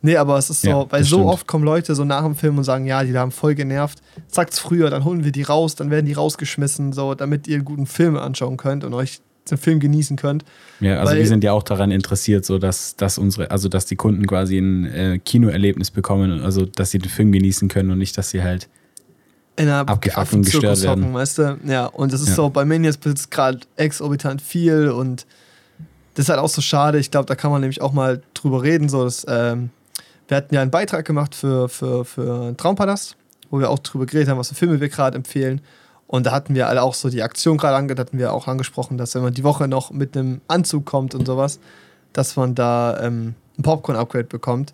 Nee, aber es ist so, Ja, weil so stimmt. oft kommen Leute so nach dem Film und sagen, ja, die haben voll genervt. Sagt's früher, dann holen wir die raus, dann werden die rausgeschmissen, so, damit ihr einen guten Film anschauen könnt und euch den Film genießen könnt. ja, also Weil- wir sind ja auch daran interessiert, so dass, dass unsere, also dass die Kunden quasi ein äh, Kinoerlebnis bekommen, also dass sie den Film genießen können und nicht, dass sie halt In einer Abgefuckt und gestört Affenzirkus werden. hocken, weißt du? Ja, und das ist Ja. so, bei Minions jetzt gerade exorbitant viel und das ist halt auch so schade. Ich glaube, da kann man nämlich auch mal drüber reden. So, dass, ähm, wir hatten ja einen Beitrag gemacht für, für, für Traumpalast, wo wir auch drüber geredet haben, was für Filme wir gerade empfehlen. Und da hatten wir alle auch so die Aktion gerade ange, da hatten wir auch angesprochen, dass wenn man die Woche noch mit einem Anzug kommt und sowas, dass man da ähm, ein Popcorn-Upgrade bekommt.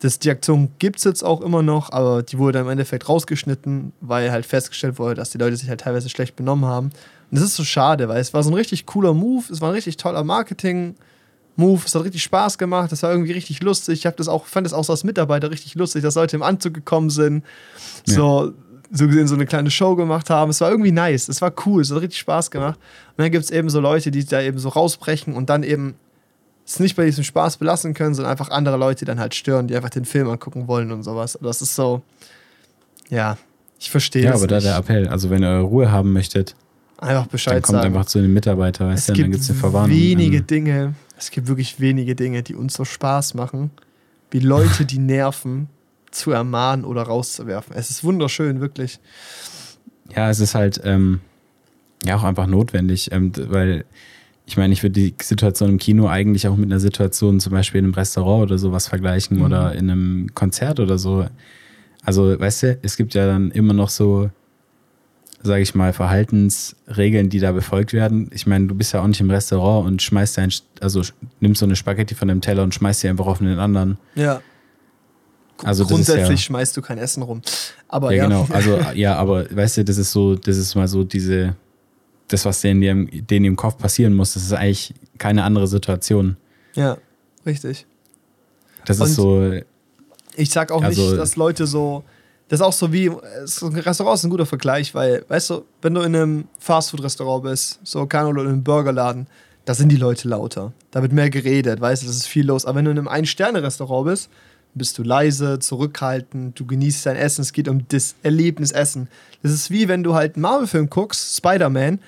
Das, die Aktion gibt es jetzt auch immer noch, aber die wurde dann im Endeffekt rausgeschnitten, weil halt festgestellt wurde, dass die Leute sich halt teilweise schlecht benommen haben. Und das ist so schade, weil es war so ein richtig cooler Move, es war ein richtig toller Marketing-Move, es hat richtig Spaß gemacht, es war irgendwie richtig lustig. Ich das auch, fand das auch so als Mitarbeiter richtig lustig, dass Leute im Anzug gekommen sind, so, so gesehen so eine kleine Show gemacht haben. Es war irgendwie nice, es war cool, es hat richtig Spaß gemacht. Und dann gibt es eben so Leute, die da eben so rausbrechen und dann eben es nicht bei diesem Spaß belassen können, sondern einfach andere Leute dann halt stören, die einfach den Film angucken wollen und sowas. Aber das ist so, ja, Ich verstehe Ja, aber da nicht. der Appell. Also, wenn ihr Ruhe haben möchtet, Einfach Bescheid dann kommt sagen. einfach zu den Mitarbeitern, weißt es du, dann gibt gibt es eine Verwarnung. wenige Ähm, Dinge, es gibt wirklich wenige Dinge, die uns so Spaß machen, wie Leute, die nerven, zu ermahnen oder rauszuwerfen. Es ist wunderschön, wirklich. Ja, es ist halt ähm, ja auch einfach notwendig, ähm, weil ich meine, ich würde die Situation im Kino eigentlich auch mit einer Situation zum Beispiel in einem Restaurant oder sowas vergleichen Mhm. oder in einem Konzert oder so. Also, weißt du, es gibt ja dann immer noch so, sage ich mal, Verhaltensregeln, die da befolgt werden. Ich meine, du bist ja auch nicht im Restaurant und schmeißt dein, also nimmst so eine Spaghetti von dem Teller und schmeißt sie einfach auf den anderen. Ja. Also Grundsätzlich ja- schmeißt du kein Essen rum. Aber ja, ja, genau. Also, ja, aber weißt du, das ist so, das ist mal so diese, das, was denen, denen, im Kopf passieren muss, das ist eigentlich keine andere Situation. ja, richtig. Das Und- ist so, Ich sag auch Also- nicht, dass Leute so. Das ist auch so wie. Restaurant ist ein guter Vergleich, weil, weißt du, wenn du in einem Fastfood-Restaurant bist, so keine oder in einem Burgerladen, da sind die Leute lauter. Da wird mehr geredet, weißt du, das ist viel los. Aber wenn du in einem Ein-Sterne-Restaurant bist, bist du leise, zurückhaltend, du genießt dein Essen, es geht um das Erlebnis Essen. Das ist wie wenn du halt einen Marvel-Film guckst, Spider-Man.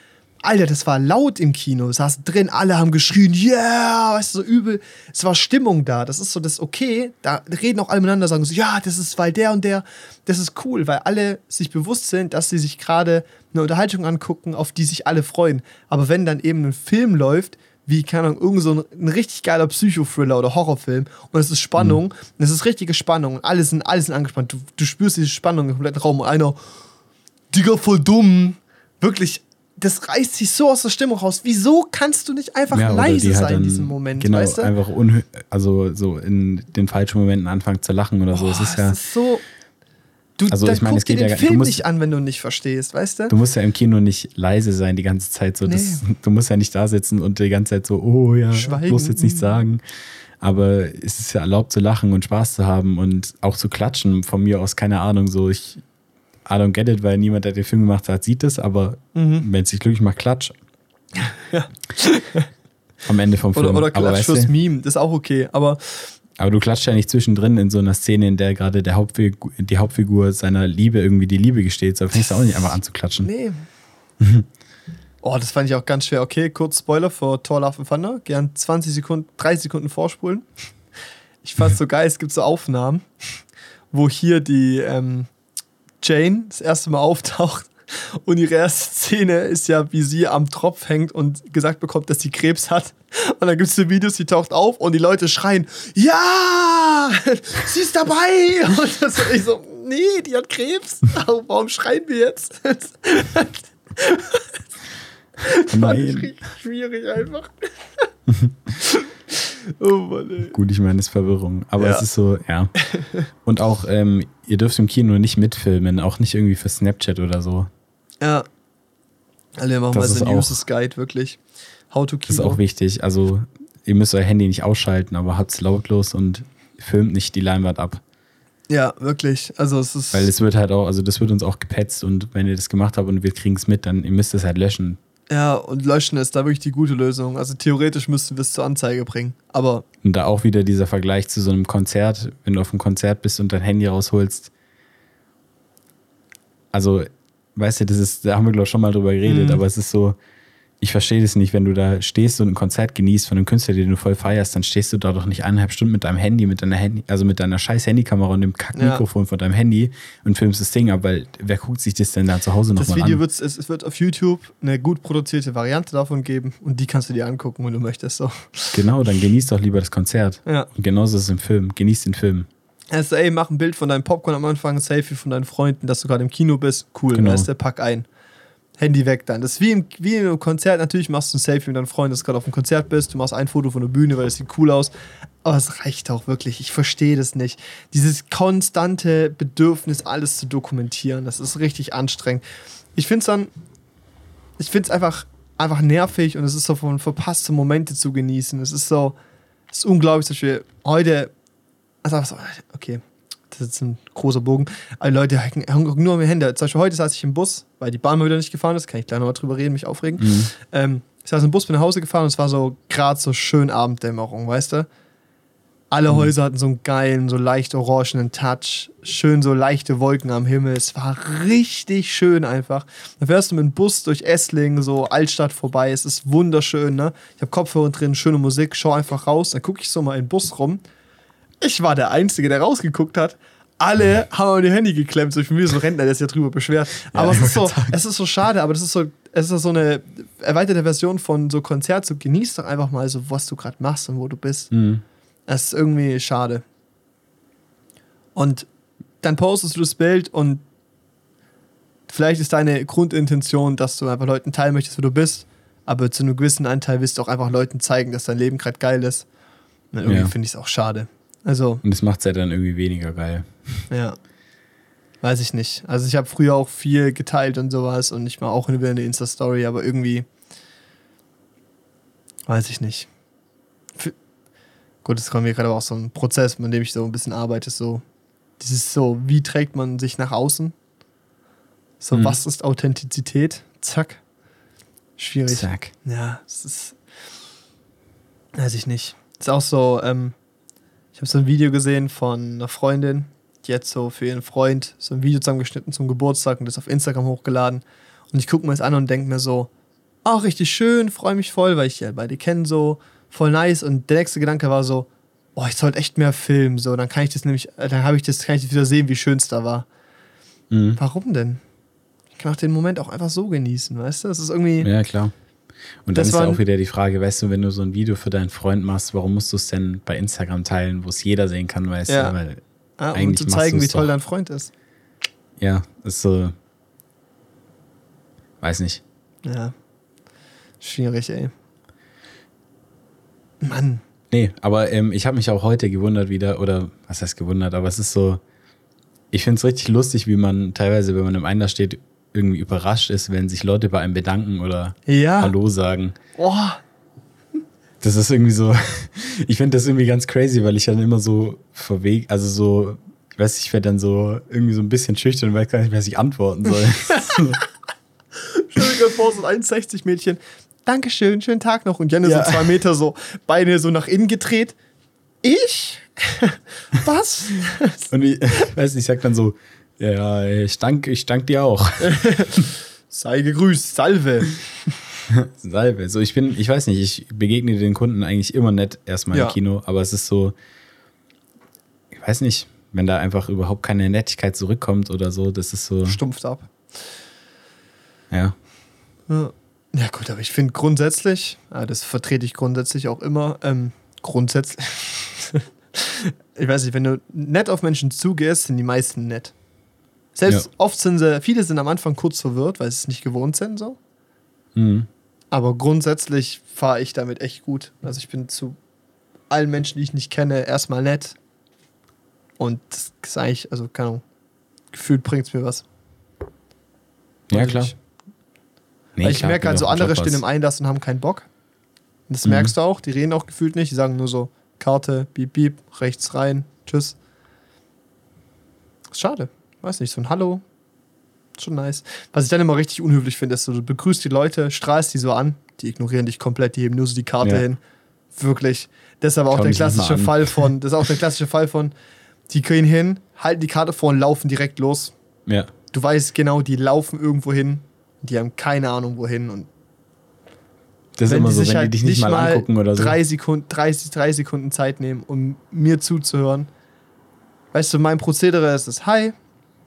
Alter, das war laut im Kino, saßen drin, alle haben geschrien, yeah, weißt du, so übel. Es war Stimmung da, das ist so das okay. Da reden auch alle miteinander, sagen so, ja, das ist, weil der und der, das ist cool, weil alle sich bewusst sind, dass sie sich gerade eine Unterhaltung angucken, auf die sich alle freuen. Aber wenn dann eben ein Film läuft, wie, keine Ahnung, irgend so ein, ein richtig geiler Psychothriller oder Horrorfilm und es ist Spannung, und es ist richtige Spannung und alle sind, alle sind angespannt. Du, du spürst diese Spannung im kompletten Raum und einer, Digga, voll dumm. Wirklich, das reißt sich so aus der Stimmung raus. Wieso kannst du nicht einfach ja, leise halt sein in dann diesem Moment, genau, weißt du? einfach also so in den falschen Momenten anfangen zu lachen oder so. Boah, es ist ja, so. Du, Also, dann ich meine, es geht den ja- du Film musst- nicht an, wenn du nicht verstehst, weißt du? du musst ja im Kino nicht leise sein die ganze Zeit. So, das, Nee. du musst ja nicht da sitzen und die ganze Zeit so, oh ja, Schweigen. bloß jetzt nicht sagen. Aber es ist ja erlaubt zu lachen und Spaß zu haben und auch zu klatschen. Von mir aus, keine Ahnung, so ich I don't get it, weil niemand, der den Film gemacht hat, sieht es, aber Mhm. wenn es sich glücklich macht, klatsch. Am Ende vom Film. Oder, oder Klatsch weißt fürs du, Meme, das ist auch okay. Aber aber du klatscht ja nicht zwischendrin in so einer Szene, in der gerade der Hauptfigur, die Hauptfigur seiner Liebe irgendwie die Liebe gesteht. So fängst du auch nicht einfach an zu klatschen. nee. oh, das fand ich auch ganz schwer. Okay, kurz Spoiler für Thor Love and Thunder. Gern 20 Sekunden, 30 Sekunden vorspulen. Ich fand's so geil, es gibt so Aufnahmen, wo hier die ähm, Jane das erste Mal auftaucht und ihre erste Szene ist ja, wie sie am Tropf hängt und gesagt bekommt, dass sie Krebs hat. Und dann gibt es so Videos, die taucht auf und die Leute schreien, ja, sie ist dabei. Und das ich so, nee, die hat Krebs. Warum schreien wir jetzt? Fand ich Nein. richtig schwierig einfach. oh Mann, ey. Gut, ich meine, es ist Verwirrung. Aber Ja. es ist so, ja. Und auch, ähm, ihr dürft im Kino nicht mitfilmen, auch nicht irgendwie für Snapchat oder so. Ja. Alle machen Das mal so ein Uses Guide, wirklich. How to Das ist Kino. auch wichtig. Also, ihr müsst euer Handy nicht ausschalten, aber habt's lautlos und filmt nicht die Leinwand ab. Ja, wirklich. Also es ist. Weil es wird halt auch, also das wird uns auch gepetzt und wenn ihr das gemacht habt und wir kriegen es mit, dann ihr müsst es halt löschen. Ja, und löschen ist da wirklich die gute Lösung. Also theoretisch müssten wir es zur Anzeige bringen. Aber Und da auch wieder dieser Vergleich zu so einem Konzert, wenn du auf einem Konzert bist und dein Handy rausholst. Also, weißt du, das ist, da haben wir, glaube ich, schon mal drüber geredet, Mhm. aber es ist so, ich verstehe das nicht, wenn du da stehst und ein Konzert genießt von einem Künstler, den du voll feierst, dann stehst du da doch nicht eineinhalb Stunden mit deinem Handy, mit deiner Handy, also mit deiner scheiß Handykamera und dem Kackmikrofon von deinem Handy und filmst das Ding ab, weil wer guckt sich das denn da zu Hause das nochmal Video an? wird es, es wird auf YouTube eine gut produzierte Variante davon geben und die kannst du dir angucken, wenn du möchtest. So. Genau, dann genieß doch lieber das Konzert. Ja. Und genauso ist es im Film. Genieß den Film. Also, ey, mach ein Bild von deinem Popcorn am Anfang, ein Selfie von deinen Freunden, dass du gerade im Kino bist. Cool, Genau. weißt du, pack ein. Handy weg dann. Das ist wie im, wie im Konzert. Natürlich machst du ein Selfie mit deinen Freunden, dass du gerade auf dem Konzert bist. Du machst ein Foto von der Bühne, weil das sieht cool aus. Aber es reicht auch wirklich. Ich verstehe das nicht. Dieses konstante Bedürfnis, alles zu dokumentieren, das ist richtig anstrengend. Ich finde es dann, ich finde es einfach, einfach nervig und es ist so von verpasste Momente zu genießen. Es ist so, es ist unglaublich, zum Beispiel heute, also so, okay, das ist ein großer Bogen, alle Leute hängen hängen nur am Handy. Zum Beispiel heute saß ich im Bus, weil die Bahn mal wieder nicht gefahren ist, kann ich gleich nochmal drüber reden, mich aufregen. Mhm. Ähm, ich saß im Bus, bin nach Hause gefahren und es war so gerade so schön Abenddämmerung, weißt du? Alle Häuser hatten so einen geilen, so leicht orangenen Touch. Schön so leichte Wolken am Himmel. Es war richtig schön einfach. Da fährst du mit dem Bus durch Esslingen, so Altstadt vorbei. Es ist wunderschön, ne? Ich habe Kopfhörer drin, schöne Musik, schau einfach raus. Dann gucke ich so mal in den Bus rum. Ich war der Einzige, der rausgeguckt hat. Alle haben an ihr Handy geklemmt. So, ich bin wie so ein Rentner, der sich ja drüber beschwert. Aber Ja, es, ist so, es ist so schade, aber das ist so, es ist so eine erweiterte Version von so Konzert. So genieß doch einfach mal so, was du gerade machst und wo du bist. Mhm. Das ist irgendwie schade. Und dann postest du das Bild und vielleicht ist deine Grundintention, dass du einfach Leuten teilen möchtest, wo du bist, aber zu einem gewissen Anteil willst du auch einfach Leuten zeigen, dass dein Leben gerade geil ist. Und irgendwie Ja. finde ich es auch schade. Also, Und das macht es ja dann irgendwie weniger geil. ja. Weiß ich nicht. Also ich habe früher auch viel geteilt und sowas und ich mache auch wieder eine Insta-Story, aber irgendwie weiß ich nicht. F- Gut, es kommt mir gerade aber auch so ein Prozess, mit dem ich so ein bisschen arbeite, so dieses so, wie trägt man sich nach außen? So, Mhm. was ist Authentizität? Zack. Schwierig. Zack. Ja, es ist. Weiß ich nicht. Ist auch so, ähm, ich habe so ein Video gesehen von einer Freundin, die hat so für ihren Freund so ein Video zusammengeschnitten zum Geburtstag und das auf Instagram hochgeladen. Und ich gucke mir das an und denke mir so, ach, richtig schön, freue mich voll, weil ich ja beide kenne, so voll nice. Und der nächste Gedanke war so, oh, ich sollte echt mehr filmen, so, dann kann ich das nämlich, dann habe ich das, kann ich das wieder sehen, wie schön es da war. Mhm. Warum denn? Ich kann auch den Moment auch einfach so genießen, weißt du? Das ist irgendwie. Ja, klar. Und dann Das ist ja auch wieder die Frage, weißt du, wenn du so ein Video für deinen Freund machst, warum musst du es denn bei Instagram teilen, wo es jeder sehen kann, weißt Ja. du? Weil, Ah, um zu zeigen, wie toll doch. dein Freund ist. ja, ist so. Weiß nicht. Ja. Schwierig, ey. Mann. Nee, aber ähm, ich habe mich auch heute gewundert wieder, oder was heißt gewundert, aber es ist so, ich finde es richtig lustig, wie man teilweise, wenn man im Einlass steht, irgendwie überrascht ist, wenn sich Leute bei einem bedanken oder Ja. Hallo sagen. Oh, Das ist irgendwie so, ich finde das irgendwie ganz crazy, weil ich dann immer so verweg, also so, ich weiß, ich werde dann so irgendwie so ein bisschen schüchtern und weiß gar nicht, was ich antworten soll. gerade vor, so ein 1,60 Mädchen. Dankeschön, schönen Tag noch. Und Janne Ja. so zwei Meter so, Beine so nach innen gedreht. Ich? Was? und ich weiß, nicht, ich sag dann so, ja, ich danke, ich danke dir auch. Sei gegrüßt, Salve. Salve. So, ich bin, ich weiß nicht, ich begegne den Kunden eigentlich immer nett erstmal Ja. im Kino, aber es ist so, ich weiß nicht, wenn da einfach überhaupt keine Nettigkeit zurückkommt oder so, das ist so, Stumpft ab. ja. Ja. ja, gut, aber ich finde grundsätzlich, ah, das vertrete ich grundsätzlich auch immer, ähm, grundsätzlich, ich weiß nicht, wenn du nett auf Menschen zugehst, sind die meisten nett. Selbst Ja. oft sind sie, viele sind am Anfang kurz verwirrt, weil sie es nicht gewohnt sind, so. Mhm. Aber grundsätzlich fahre ich damit echt gut. Also ich bin zu allen Menschen, die ich nicht kenne, erstmal nett. Und das ist eigentlich, also keine Ahnung, gefühlt bringt es mir was. Ja, Und klar. Ich, Nee, weil ich klar, merke halt so, andere stehen im Einlass und haben keinen Bock. Und das Mhm. merkst du auch, die reden auch gefühlt nicht, die sagen nur so, Karte, piep, piep, rechts rein, tschüss. Schade. Weiß nicht, so ein Hallo. Schon nice. Was ich dann immer richtig unhöflich finde, ist so, du begrüßt die Leute, strahlst die so an, die ignorieren dich komplett, die heben nur so die Karte Ja. hin. Wirklich. Das ist aber auch der klassische. Fall von, das ist auch der klassische Fall von, die gehen hin, halten die Karte vor und laufen direkt los. Ja. Du weißt genau, die laufen irgendwo hin, die haben keine Ahnung wohin und Das ist wenn immer so, wenn halt die dich nicht mal angucken oder so. drei Sekunden, 30, drei Sekunden Zeit nehmen, um mir zuzuhören. Weißt du, mein Prozedere ist es, hi,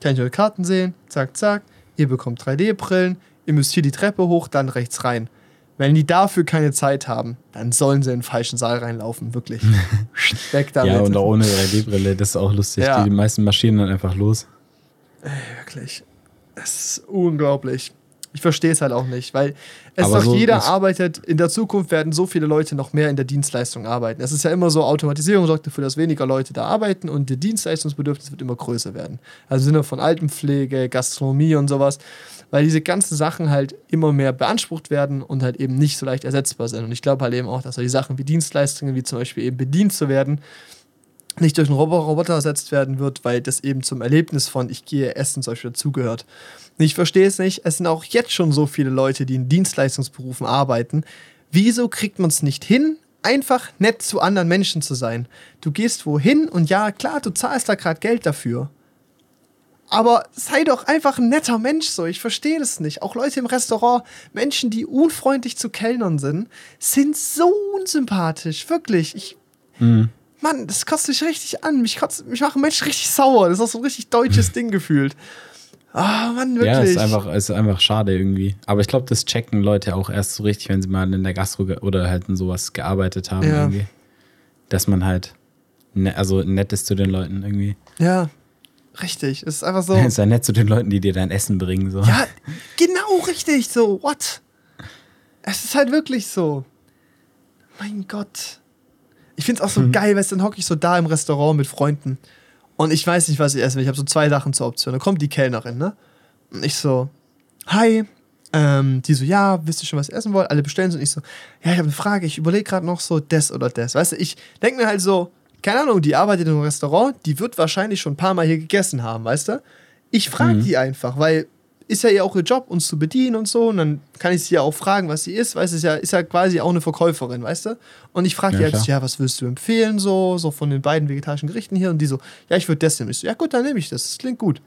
kann ich eure Karten sehen? Zack, zack. Ihr bekommt 3D-Brillen, ihr müsst hier die Treppe hoch, dann rechts rein. Wenn die dafür keine Zeit haben, dann sollen sie in den falschen Saal reinlaufen, wirklich. Weg damit. Ja, und auch ohne 3D-Brille, das ist auch lustig. Ja. Die, meisten marschieren dann einfach los. Wirklich. Es ist unglaublich. Ich verstehe es halt auch nicht, weil es Aber doch so jeder arbeitet, in der Zukunft werden so viele Leute noch mehr in der Dienstleistung arbeiten. Es ist ja immer so, Automatisierung sorgt dafür, dass weniger Leute da arbeiten und die Dienstleistungsbedürfnis wird immer größer werden. Also im Sinne von Altenpflege, Gastronomie und sowas, weil diese ganzen Sachen halt immer mehr beansprucht werden und halt eben nicht so leicht ersetzbar sind. Und ich glaube halt eben auch, dass solche Sachen wie Dienstleistungen, wie zum Beispiel eben bedient zu werden, nicht durch einen Robo- Roboter ersetzt werden wird, weil das eben zum Erlebnis von ich gehe essen zum Beispiel dazugehört. Ich verstehe es nicht. Es sind auch jetzt schon so viele Leute, die in Dienstleistungsberufen arbeiten. Wieso kriegt man es nicht hin, einfach nett zu anderen Menschen zu sein. Du gehst wohin und ja, klar, du zahlst da gerade Geld dafür. Aber sei doch einfach ein netter Mensch so. Ich verstehe das nicht. Auch Leute im Restaurant, Menschen, die unfreundlich zu Kellnern sind, sind so unsympathisch. Wirklich. Ich, Mhm. Mann, das kotzt mich richtig an. Mich, kotzt, mich machen Menschen richtig sauer. Das ist auch so ein richtig deutsches Ding gefühlt. Ah, Mann, wirklich. Ja, ist einfach, ist einfach schade irgendwie. Aber ich glaube, das checken Leute auch erst so richtig, wenn sie mal in der Gastro oder halt in sowas gearbeitet haben Ja. irgendwie. Dass man halt, ne, also nett ist zu den Leuten irgendwie. Ja, richtig. Es ist einfach so. Sei nett zu den Leuten, die dir dein Essen bringen. So. Ja, genau richtig. So, what? Es ist halt wirklich so. Mein Gott. Ich find's auch so Mhm. geil, weißt du, dann hocke ich so da im Restaurant mit Freunden und ich weiß nicht, was ich essen will. Ich habe so zwei Sachen zur Option. Da kommt die Kellnerin, ne? Und ich so, hi. Ähm, die so, ja, wisst ihr schon, was ihr essen wollt? Alle bestellen so. Und ich so, ja, ich habe eine Frage. Ich überlege gerade noch so das oder das. Weißt du, ich denke mir halt so, keine Ahnung, die arbeitet im Restaurant, die wird wahrscheinlich schon ein paar Mal hier gegessen haben, weißt du? Ich frage Mhm. die einfach, weil ist ja ihr auch ihr Job, uns zu bedienen und so. Und dann kann ich sie ja auch fragen, was sie ist. Weißt du, ist ja, ist ja quasi auch eine Verkäuferin, weißt du? Und ich frage Ja, die halt, ja, was würdest du empfehlen, so, so von den beiden vegetarischen Gerichten hier? Und die so, ja, ich würde das nehmen. Ich so, ja, gut, dann nehme ich das. Das klingt gut.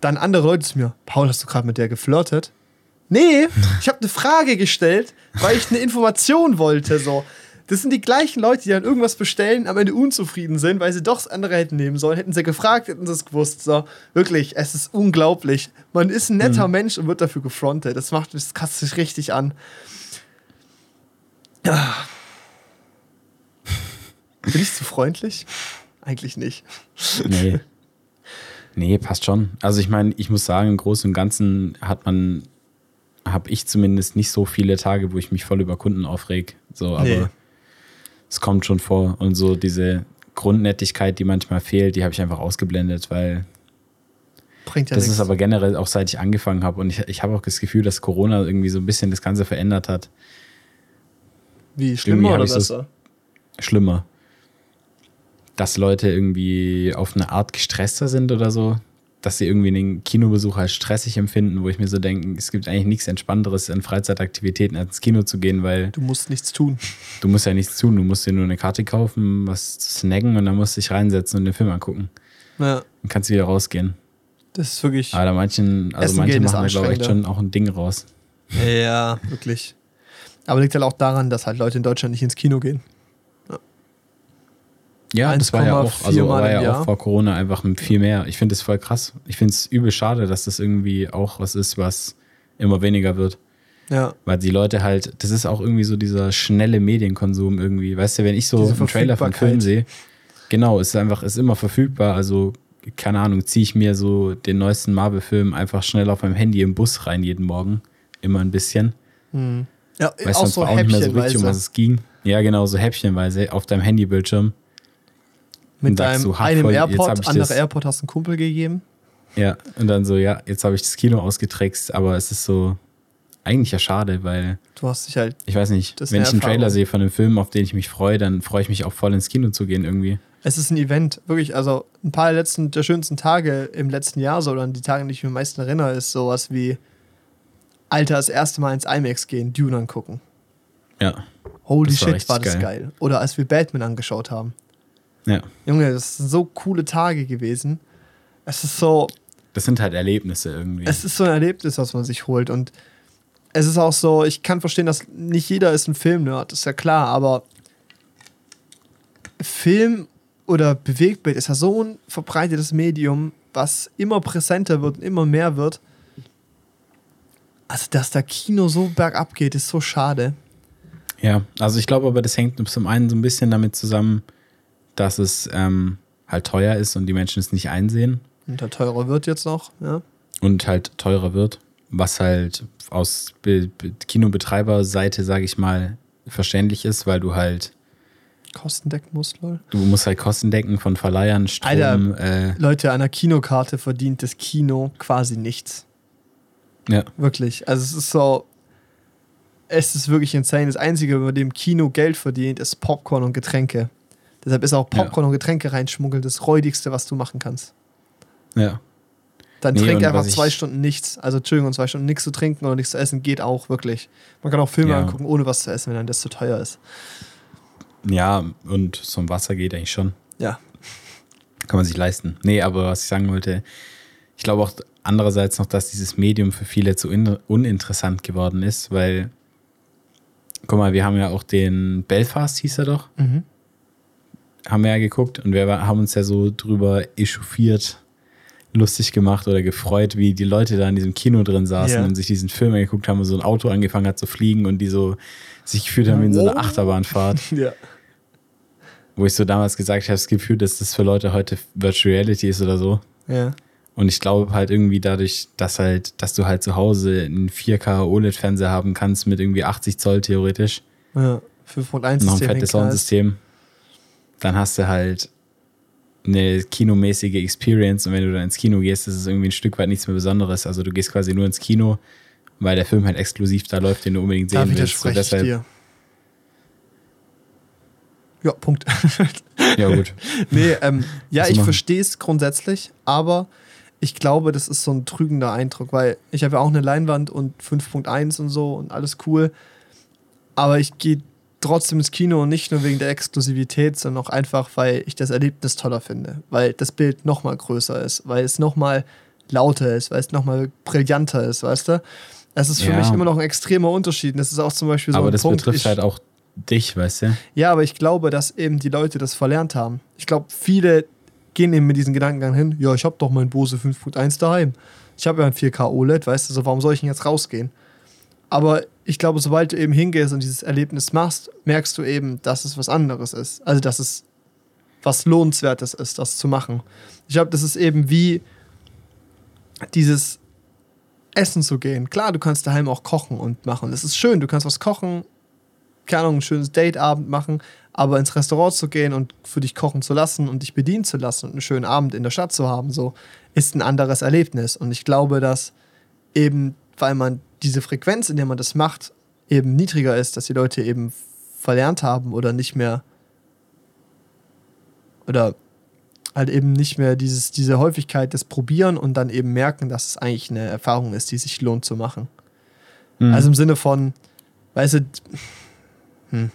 Dann andere Leute zu mir, Paul, hast du gerade mit der geflirtet? Nee, ich habe eine Frage gestellt, weil ich eine Information wollte. So. Das sind die gleichen Leute, die dann irgendwas bestellen, am Ende unzufrieden sind, weil sie doch das andere hätten nehmen sollen. Hätten sie gefragt, hätten sie es gewusst. So. Wirklich, es ist unglaublich. Man ist ein netter Mensch und wird dafür gefrontet. Das macht das kratzt sich richtig an. Ah. Bin ich zu freundlich? Eigentlich nicht. Nee. Nee, passt schon. Also ich meine, ich muss sagen, im Großen und Ganzen hat man, habe ich zumindest nicht so viele Tage, wo ich mich voll über Kunden aufreg. So, aber Nee. Es kommt schon vor. Und so diese Grundnettigkeit, die manchmal fehlt, die habe ich einfach ausgeblendet, weil Bringt ja das nichts. ist aber generell auch seit ich angefangen habe. Und ich, ich habe auch das Gefühl, dass Corona irgendwie so ein bisschen das Ganze verändert hat. Wie, schlimmer oder ich so- besser? Schlimmer. Dass Leute irgendwie auf eine Art gestresster sind oder so. Dass sie irgendwie den Kinobesuch als stressig empfinden, wo ich mir so denke, es gibt eigentlich nichts Entspannenderes in Freizeitaktivitäten, als ins Kino zu gehen, weil Du musst nichts tun. du musst ja nichts tun. Du musst dir nur eine Karte kaufen, was snacken und dann musst du dich reinsetzen und den Film angucken. Ja, Dann kannst du wieder rausgehen. das ist wirklich. Aber da manchen, also Essen manche machen da, glaube ich, schon auch ein Ding raus. Ja, wirklich. Aber liegt halt auch daran, dass halt Leute in Deutschland nicht ins Kino gehen. Ja, das war ja 1,4 auch, also war ja Jahr. auch vor Corona einfach viel mehr. Ich finde es voll krass. Ich finde es übel schade, dass das irgendwie auch was ist, was immer weniger wird. Ja. Weil die Leute halt, das ist auch irgendwie so dieser schnelle Medienkonsum irgendwie. Weißt du, wenn ich so Diese einen Trailer von Film sehe, genau, ist einfach, ist immer verfügbar. Also, keine Ahnung, ziehe ich mir so den neuesten Marvel-Film einfach schnell auf meinem Handy im Bus rein jeden Morgen. Immer ein bisschen. Ja, Weiß auch sonst so auch nicht mehr so richtig, um was es ging. Ja, genau, so häppchenweise auf deinem Handybildschirm. Mit deinem ha, einem voll, AirPod, andere. AirPod hast du einen Kumpel gegeben. Ja, und dann so, ja, jetzt habe ich das Kino ausgetrickst, aber es ist so eigentlich ja schade, weil Du hast dich halt. ich weiß nicht, wenn ich einen Trailer sehe von einem Film, auf den ich mich freue, dann freue ich mich auch voll ins Kino zu gehen irgendwie. Es ist ein Event, wirklich. Also ein paar der letzten, der schönsten Tage im letzten Jahr, so oder an die Tage, an die ich mich am meisten erinnere, ist sowas wie Alter, das erste Mal ins IMAX gehen, Dune angucken. Ja, Holy war shit, war das geil. geil. Oder als wir Batman angeschaut haben. Ja. Junge, das sind so coole Tage gewesen. Es ist so, Das sind halt Erlebnisse irgendwie. es ist so ein Erlebnis, was man sich holt. Und es ist auch so, ich kann verstehen, dass nicht jeder ist ein Filmnerd, ist ja klar, aber Film oder Bewegtbild ist ja so ein verbreitetes Medium, was immer präsenter wird und immer mehr wird. Also, dass da Kino so bergab geht, ist so schade. ja, also ich glaube aber, das hängt zum einen so ein bisschen damit zusammen, dass es ähm, halt teuer ist und die Menschen es nicht einsehen Und der teurer wird jetzt noch, ja. und halt teurer wird, was halt aus Be Be Kinobetreiberseite, sage ich mal, verständlich ist, weil du halt Kostendecken muss, lol. Du musst halt Kosten decken von Verleihern, Strom. Alter. Äh, Leute, an einer Kinokarte verdient das Kino quasi nichts. ja, Wirklich. Also es ist so. Es ist wirklich insane. Das Einzige, über dem Kino Geld verdient, ist Popcorn und Getränke. Deshalb ist auch Popcorn und Getränke reinschmuggeln das räudigste, was du machen kannst. ja. Dann Nee, trink und einfach zwei Stunden nichts. Also Entschuldigung, zwei Stunden nichts zu trinken oder nichts zu essen geht auch wirklich. Man kann auch Filme Ja. angucken, ohne was zu essen, wenn dann das zu teuer ist. Ja, und so ein Wasser geht eigentlich schon. Ja. Kann man sich leisten. Nee, aber was ich sagen wollte, ich glaube auch andererseits noch, dass dieses Medium für viele zu uninteressant geworden ist, weil, guck mal, wir haben ja auch den Belfast, hieß er doch. Mhm. Haben wir ja geguckt und wir haben uns ja so drüber echauffiert, lustig gemacht oder gefreut, wie die Leute da in diesem Kino drin saßen Ja. und sich diesen Film angeguckt haben, wo so ein Auto angefangen hat zu fliegen und die so sich gefühlt haben wie in so einer. Achterbahnfahrt. Ja. wo ich so damals gesagt habe, das Gefühl, dass das für Leute heute Virtual Reality ist oder so. Ja. Und ich glaube halt irgendwie dadurch, dass halt, dass du halt zu Hause einen 4K OLED-Fernseher haben kannst mit irgendwie 80 Zoll theoretisch, Ja. 5.1 noch ein fettes. Soundsystem, dann hast du halt eine kinomäßige Experience und wenn du dann ins Kino gehst, ist es irgendwie ein Stück weit nichts mehr Besonderes. Also du gehst quasi nur ins Kino, weil der Film halt exklusiv da läuft, den du unbedingt Da sehen willst. Und widerspreche ich deshalb, dir. Ja, Punkt. ja gut. nee, ähm, ja, ich verstehe es grundsätzlich, aber ich glaube, das ist so ein trügender Eindruck, weil ich habe ja auch eine Leinwand und 5.1 und so und alles cool. Aber ich gehe trotzdem ins Kino und nicht nur wegen der Exklusivität, sondern auch einfach, weil ich das Erlebnis toller finde. Weil das Bild nochmal größer ist, weil es nochmal lauter ist, weil es nochmal brillanter ist, weißt du? Es ist für Ja. mich immer noch ein extremer Unterschied. Und das ist auch zum Beispiel so Aber ein das Punkt. betrifft ich, halt auch dich, weißt du? ja, aber ich glaube, dass eben die Leute das verlernt haben. Ich glaube, viele gehen eben mit diesem Gedankengang hin, ja, ich habe doch mein Bose 5.1 daheim. Ich habe ja ein 4K OLED, weißt du, so warum soll ich denn jetzt rausgehen? Aber ich glaube, sobald du eben hingehst und dieses Erlebnis machst, merkst du eben, dass es was anderes ist. Also, dass es was Lohnenswertes ist, das zu machen. Ich glaube, das ist eben wie dieses Essen zu gehen. Klar, du kannst daheim auch kochen und machen. Das ist schön, du kannst was kochen, keine Ahnung, ein schönes Dateabend machen, aber ins Restaurant zu gehen und für dich kochen zu lassen und dich bedienen zu lassen und einen schönen Abend in der Stadt zu haben, so ist ein anderes Erlebnis. Und ich glaube, dass eben, weil man diese Frequenz, in der man das macht, eben niedriger ist, dass die Leute eben verlernt haben oder nicht mehr oder halt eben nicht mehr dieses, diese Häufigkeit des Probieren und dann eben merken, dass es eigentlich eine Erfahrung ist, die sich lohnt zu machen. Mhm. Also im Sinne von, weißt du, hm.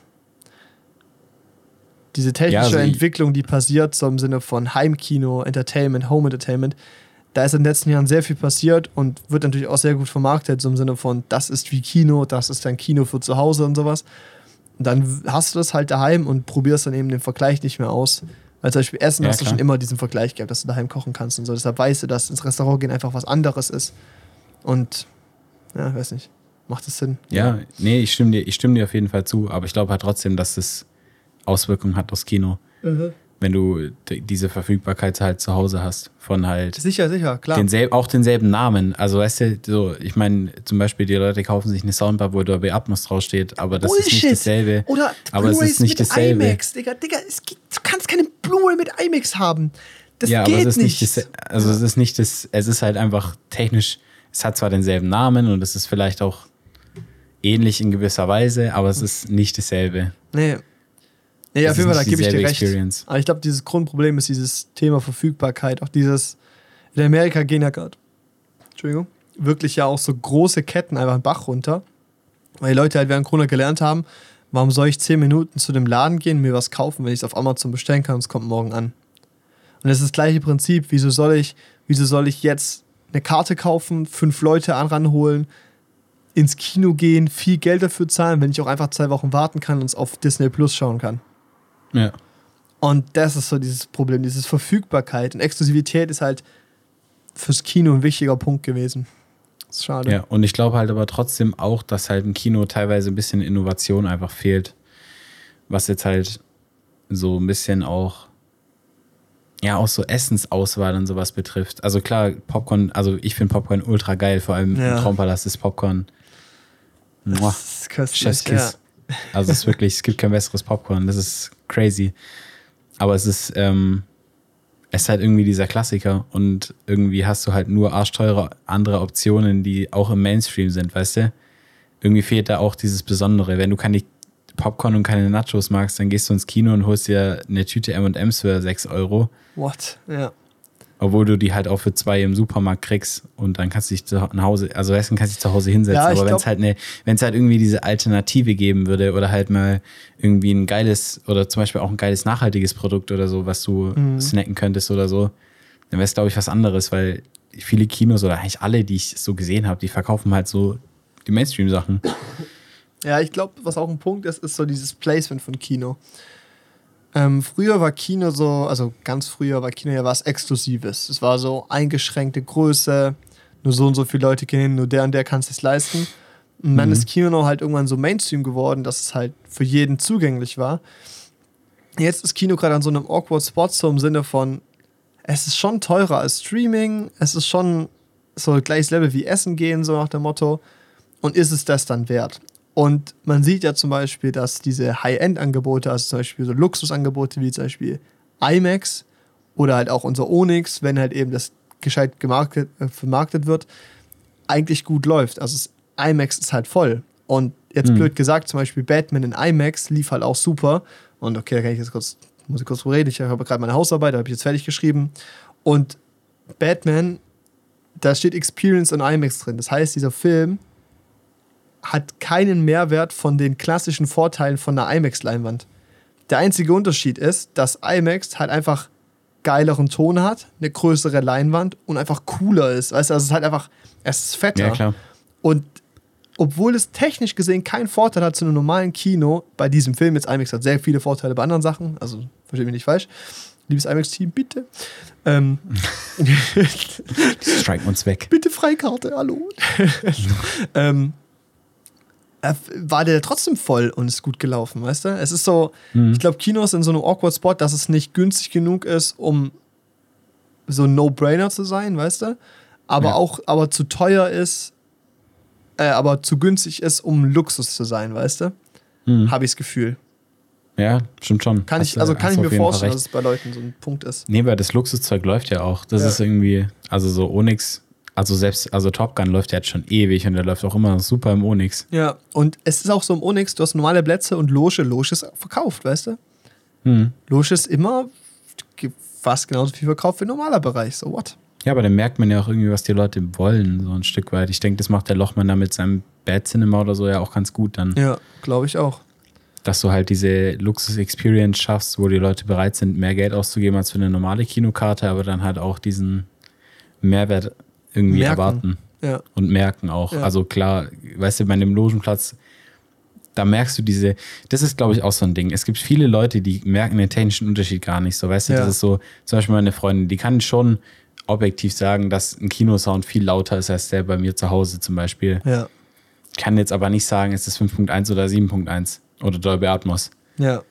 diese technische Ja, also Entwicklung, die passiert, so im Sinne von Heimkino, Entertainment, Home Entertainment, da ist in den letzten Jahren sehr viel passiert und wird natürlich auch sehr gut vermarktet, so im Sinne von, das ist wie Kino, das ist dein Kino für zu Hause und sowas. Und dann hast du das halt daheim und probierst dann eben den Vergleich nicht mehr aus. Weil zum Beispiel Essen Ja, hast du schon immer diesen Vergleich gehabt, dass du daheim kochen kannst und so. Deshalb weißt du, dass ins Restaurant gehen einfach was anderes ist. Und, ja, weiß nicht. Macht das Sinn? Ja, nee, ich stimme dir, ich stimme dir auf jeden Fall zu, aber ich glaube halt trotzdem, dass es Auswirkungen hat aufs Kino, wenn du diese Verfügbarkeit halt zu Hause hast von halt Sicher, sicher, klar. denselb, auch denselben Namen. Also weißt du, so, ich meine, zum Beispiel die Leute kaufen sich eine Soundbar, wo Dolby Atmos draufsteht, aber das ist nicht dasselbe. Oder aber es ist nicht mit dasselbe. IMAX, Digga. Digga, es gibt, du kannst keine Blu-ray mit IMAX haben. Das ja, geht aber es ist nicht. nicht, das, also es ist nicht das, es ist halt einfach technisch, es hat zwar denselben Namen und es ist vielleicht auch ähnlich in gewisser Weise, aber es ist nicht dasselbe. nee. Nee, Das auf jeden Fall, da gebe ich dir recht. Experience. Aber ich glaube, dieses Grundproblem ist dieses Thema Verfügbarkeit. Auch dieses, in Amerika gehen ja gerade, Entschuldigung, wirklich ja auch so große Ketten einfach einen Bach runter. Weil die Leute halt während Corona gelernt haben, warum soll ich 10 Minuten zu dem Laden gehen, mir was kaufen, wenn ich es auf Amazon bestellen kann und es kommt morgen an. Und das ist das gleiche Prinzip. Wieso soll ich, wieso soll ich jetzt eine Karte kaufen, fünf Leute an ranholen, ins Kino gehen, viel Geld dafür zahlen, wenn ich auch einfach zwei Wochen warten kann und es auf Disney Plus schauen kann? Ja. Und das ist so dieses Problem, dieses Verfügbarkeit. Und Exklusivität ist halt fürs Kino ein wichtiger Punkt gewesen. Das ist schade. Ja, und ich glaube halt aber trotzdem auch, dass halt im Kino teilweise ein bisschen Innovation einfach fehlt. Was jetzt halt so ein bisschen auch, ja, auch so Essensauswahl und sowas betrifft. Also klar, Popcorn, also ich finde Popcorn ultra geil, vor allem Ja. im Traumpalast ist Popcorn. Muah, Das ist köstlich. Chefskiss. Also es ist wirklich, es gibt kein besseres Popcorn. Das ist crazy. Aber es ist, ähm, es ist halt irgendwie dieser Klassiker und irgendwie hast du halt nur arschteure andere Optionen, die auch im Mainstream sind, weißt du? Irgendwie fehlt da auch dieses Besondere. Wenn du keine Popcorn und keine Nachos magst, dann gehst du ins Kino und holst dir eine Tüte M&M's für 6 Euro. What? Ja. Obwohl du die halt auch für zwei im Supermarkt kriegst und dann kannst du dich zu Hause, also weißt du, kannst dich zu Hause hinsetzen. Ja, Aber wenn es halt eine, wenn es halt irgendwie diese Alternative geben würde oder halt mal irgendwie ein geiles oder zum Beispiel auch ein geiles nachhaltiges Produkt oder so, was du Mhm. snacken könntest oder so, dann wäre es, glaube ich, was anderes, weil viele Kinos oder eigentlich alle, die ich so gesehen habe, die verkaufen halt so die Mainstream-Sachen. Ja, ich glaube, was auch ein Punkt ist, ist so dieses Placement von Kino. Ähm, früher war Kino so, also ganz früher war Kino ja was Exklusives. Es war so eingeschränkte Größe, nur so und so viele Leute gehen hin, nur der und der kann es sich leisten. Und dann ist Kino halt irgendwann so Mainstream geworden, dass es halt für jeden zugänglich war. Jetzt ist Kino gerade an so einem awkward Spot, so im Sinne von, es ist schon teurer als Streaming, es ist schon so gleiches Level wie Essen gehen, so nach dem Motto. Und ist es das dann wert? Und man sieht ja zum Beispiel, dass diese High-End-Angebote, also zum Beispiel so Luxusangebote wie zum Beispiel IMAX oder halt auch unser Onyx, wenn halt eben das gescheit gemarket, äh, vermarktet wird, eigentlich gut läuft. Also das IMAX ist halt voll. Und jetzt Mhm. blöd gesagt, zum Beispiel Batman in IMAX lief halt auch super. Und okay, da kann ich jetzt kurz, muss ich kurz drüber reden. Ich habe gerade meine Hausarbeit, da habe ich jetzt fertig geschrieben. Und Batman, da steht Experience in IMAX drin. Das heißt, dieser Film hat keinen Mehrwert von den klassischen Vorteilen von einer IMAX-Leinwand. Der einzige Unterschied ist, dass IMAX halt einfach geileren Ton hat, eine größere Leinwand und einfach cooler ist. Weißt du, also es ist halt einfach, es ist fetter. Ja, klar. Und obwohl es technisch gesehen keinen Vorteil hat zu einem normalen Kino, bei diesem Film jetzt IMAX hat sehr viele Vorteile bei anderen Sachen, also versteht mich nicht falsch. Liebes IMAX-Team, bitte. Ähm, Strike uns weg. bitte Freikarte, hallo. ähm, äh, war der trotzdem voll und ist gut gelaufen, weißt du? Es ist so, ich glaube, Kino ist in so einem awkward Spot, dass es nicht günstig genug ist, um so ein No-Brainer zu sein, weißt du? Aber Ja. auch, aber zu teuer ist, äh, aber zu günstig ist, um Luxus zu sein, weißt du? Mhm. Habe ich das Gefühl. Ja, stimmt schon. Kann Hast ich, also kann ich mir vorstellen, dass es bei Leuten so ein Punkt ist. Nee, weil das Luxuszeug läuft ja auch. Das Ja. ist irgendwie, also so Onyx, also selbst, also Top Gun läuft ja jetzt schon ewig und der läuft auch immer super im Onyx. Ja, und es ist auch so im Onyx, du hast normale Plätze und Loge. Loge ist verkauft, weißt du? Hm. Loge ist immer fast genauso viel verkauft wie ein normaler Bereich. So what? Ja, aber dann merkt man ja auch irgendwie, was die Leute wollen, so ein Stück weit. Ich denke, das macht der Lochmann da mit seinem Bad Cinema oder so ja auch ganz gut dann. Ja, glaube ich auch. Dass du halt diese Luxus-Experience schaffst, wo die Leute bereit sind, mehr Geld auszugeben als für eine normale Kinokarte, aber dann halt auch diesen Mehrwert irgendwie Merken. erwarten. Ja. und merken auch. Ja. Also klar, weißt du, bei einem Logenplatz, da merkst du diese, das ist glaube ich auch so ein Ding. Es gibt viele Leute, die merken den technischen Unterschied gar nicht so, weißt du, Ja. das ist so, zum Beispiel meine Freundin, die kann schon objektiv sagen, dass ein Kinosound viel lauter ist als der bei mir zu Hause zum Beispiel. Ja. Kann jetzt aber nicht sagen, es ist 5.1 oder 7.1 oder Dolby Atmos. Ja.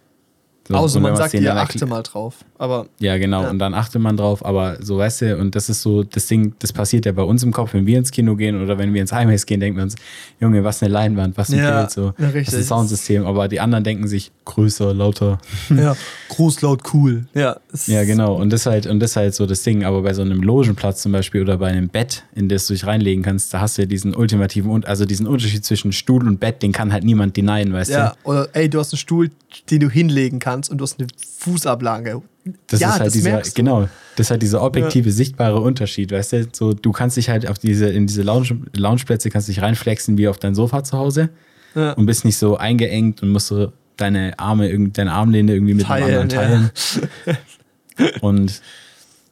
So, Außer man sagt dann achte mal drauf. Aber Ja, genau. Ja. Und dann achte man drauf, aber so, weißt du, und das ist so das Ding, das passiert ja bei uns im Kopf, wenn wir ins Kino gehen oder wenn wir ins IMAX gehen, denken wir uns, Junge, was eine Leinwand, was ein Ja, Bild, so, ja, was ein Soundsystem. Aber die anderen denken sich, größer, lauter. ja, groß, laut, cool. Ja, Ja, genau. Und das ist halt, und das ist halt so das Ding. Aber bei so einem Logenplatz zum Beispiel oder bei einem Bett, in das du dich reinlegen kannst, da hast du ja diesen ultimativen, und also diesen Unterschied zwischen Stuhl und Bett, den kann halt niemand denyen, weißt Ja, du? oder ey, du hast einen Stuhl, den du hinlegen kannst und du hast eine Fußablage. Das ja, ist halt das dieser, genau, das ist halt dieser objektive, sichtbare Unterschied, weißt du? So, du kannst dich halt auf diese, in diese Lounge, Loungeplätze kannst dich reinflexen wie auf dein Sofa zu Hause Ja. und bist nicht so eingeengt und musst so deine Arme, deine Armlehne irgendwie mit Teilen, dem anderen teilen. und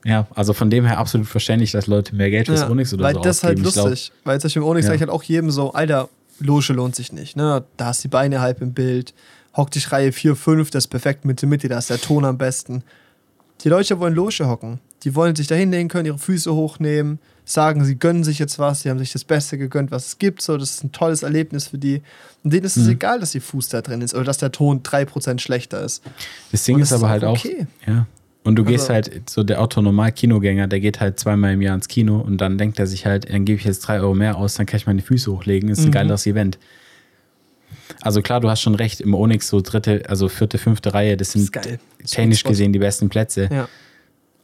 ja, also von dem her absolut verständlich, dass Leute mehr Geld fürs Ja, Onyx oder weil so das ist halt. Ich glaub, lustig. weil zum Beispiel im Onyx Ja. sag ich halt auch jedem so, Alter, Loge lohnt sich nicht. Ne? Da hast die Beine halb im Bild, hock dich Reihe 4, 5, das ist perfekt Mitte, Mitte, da ist der Ton am besten. Die Leute wollen Loge hocken. Die wollen sich da hinlegen können, ihre Füße hochnehmen, sagen, sie gönnen sich jetzt was, sie haben sich das Beste gegönnt, was es gibt. So, das ist ein tolles Erlebnis für die. Und denen ist Mhm. es egal, dass ihr Fuß da drin ist oder dass der Ton 3% schlechter ist. Das Ding das ist aber halt auch, okay. ja. Und du gehst Also- halt, so der Autonormal-Kinogänger, der geht halt zweimal im Jahr ins Kino und dann denkt er sich halt, dann gebe ich jetzt drei Euro mehr aus, dann kann ich meine Füße hochlegen, ist ein Mhm. geileres Event. Also klar, du hast schon recht, im Onyx so dritte, also vierte, fünfte Reihe, das sind. Das technisch gesehen die besten Plätze. Ja.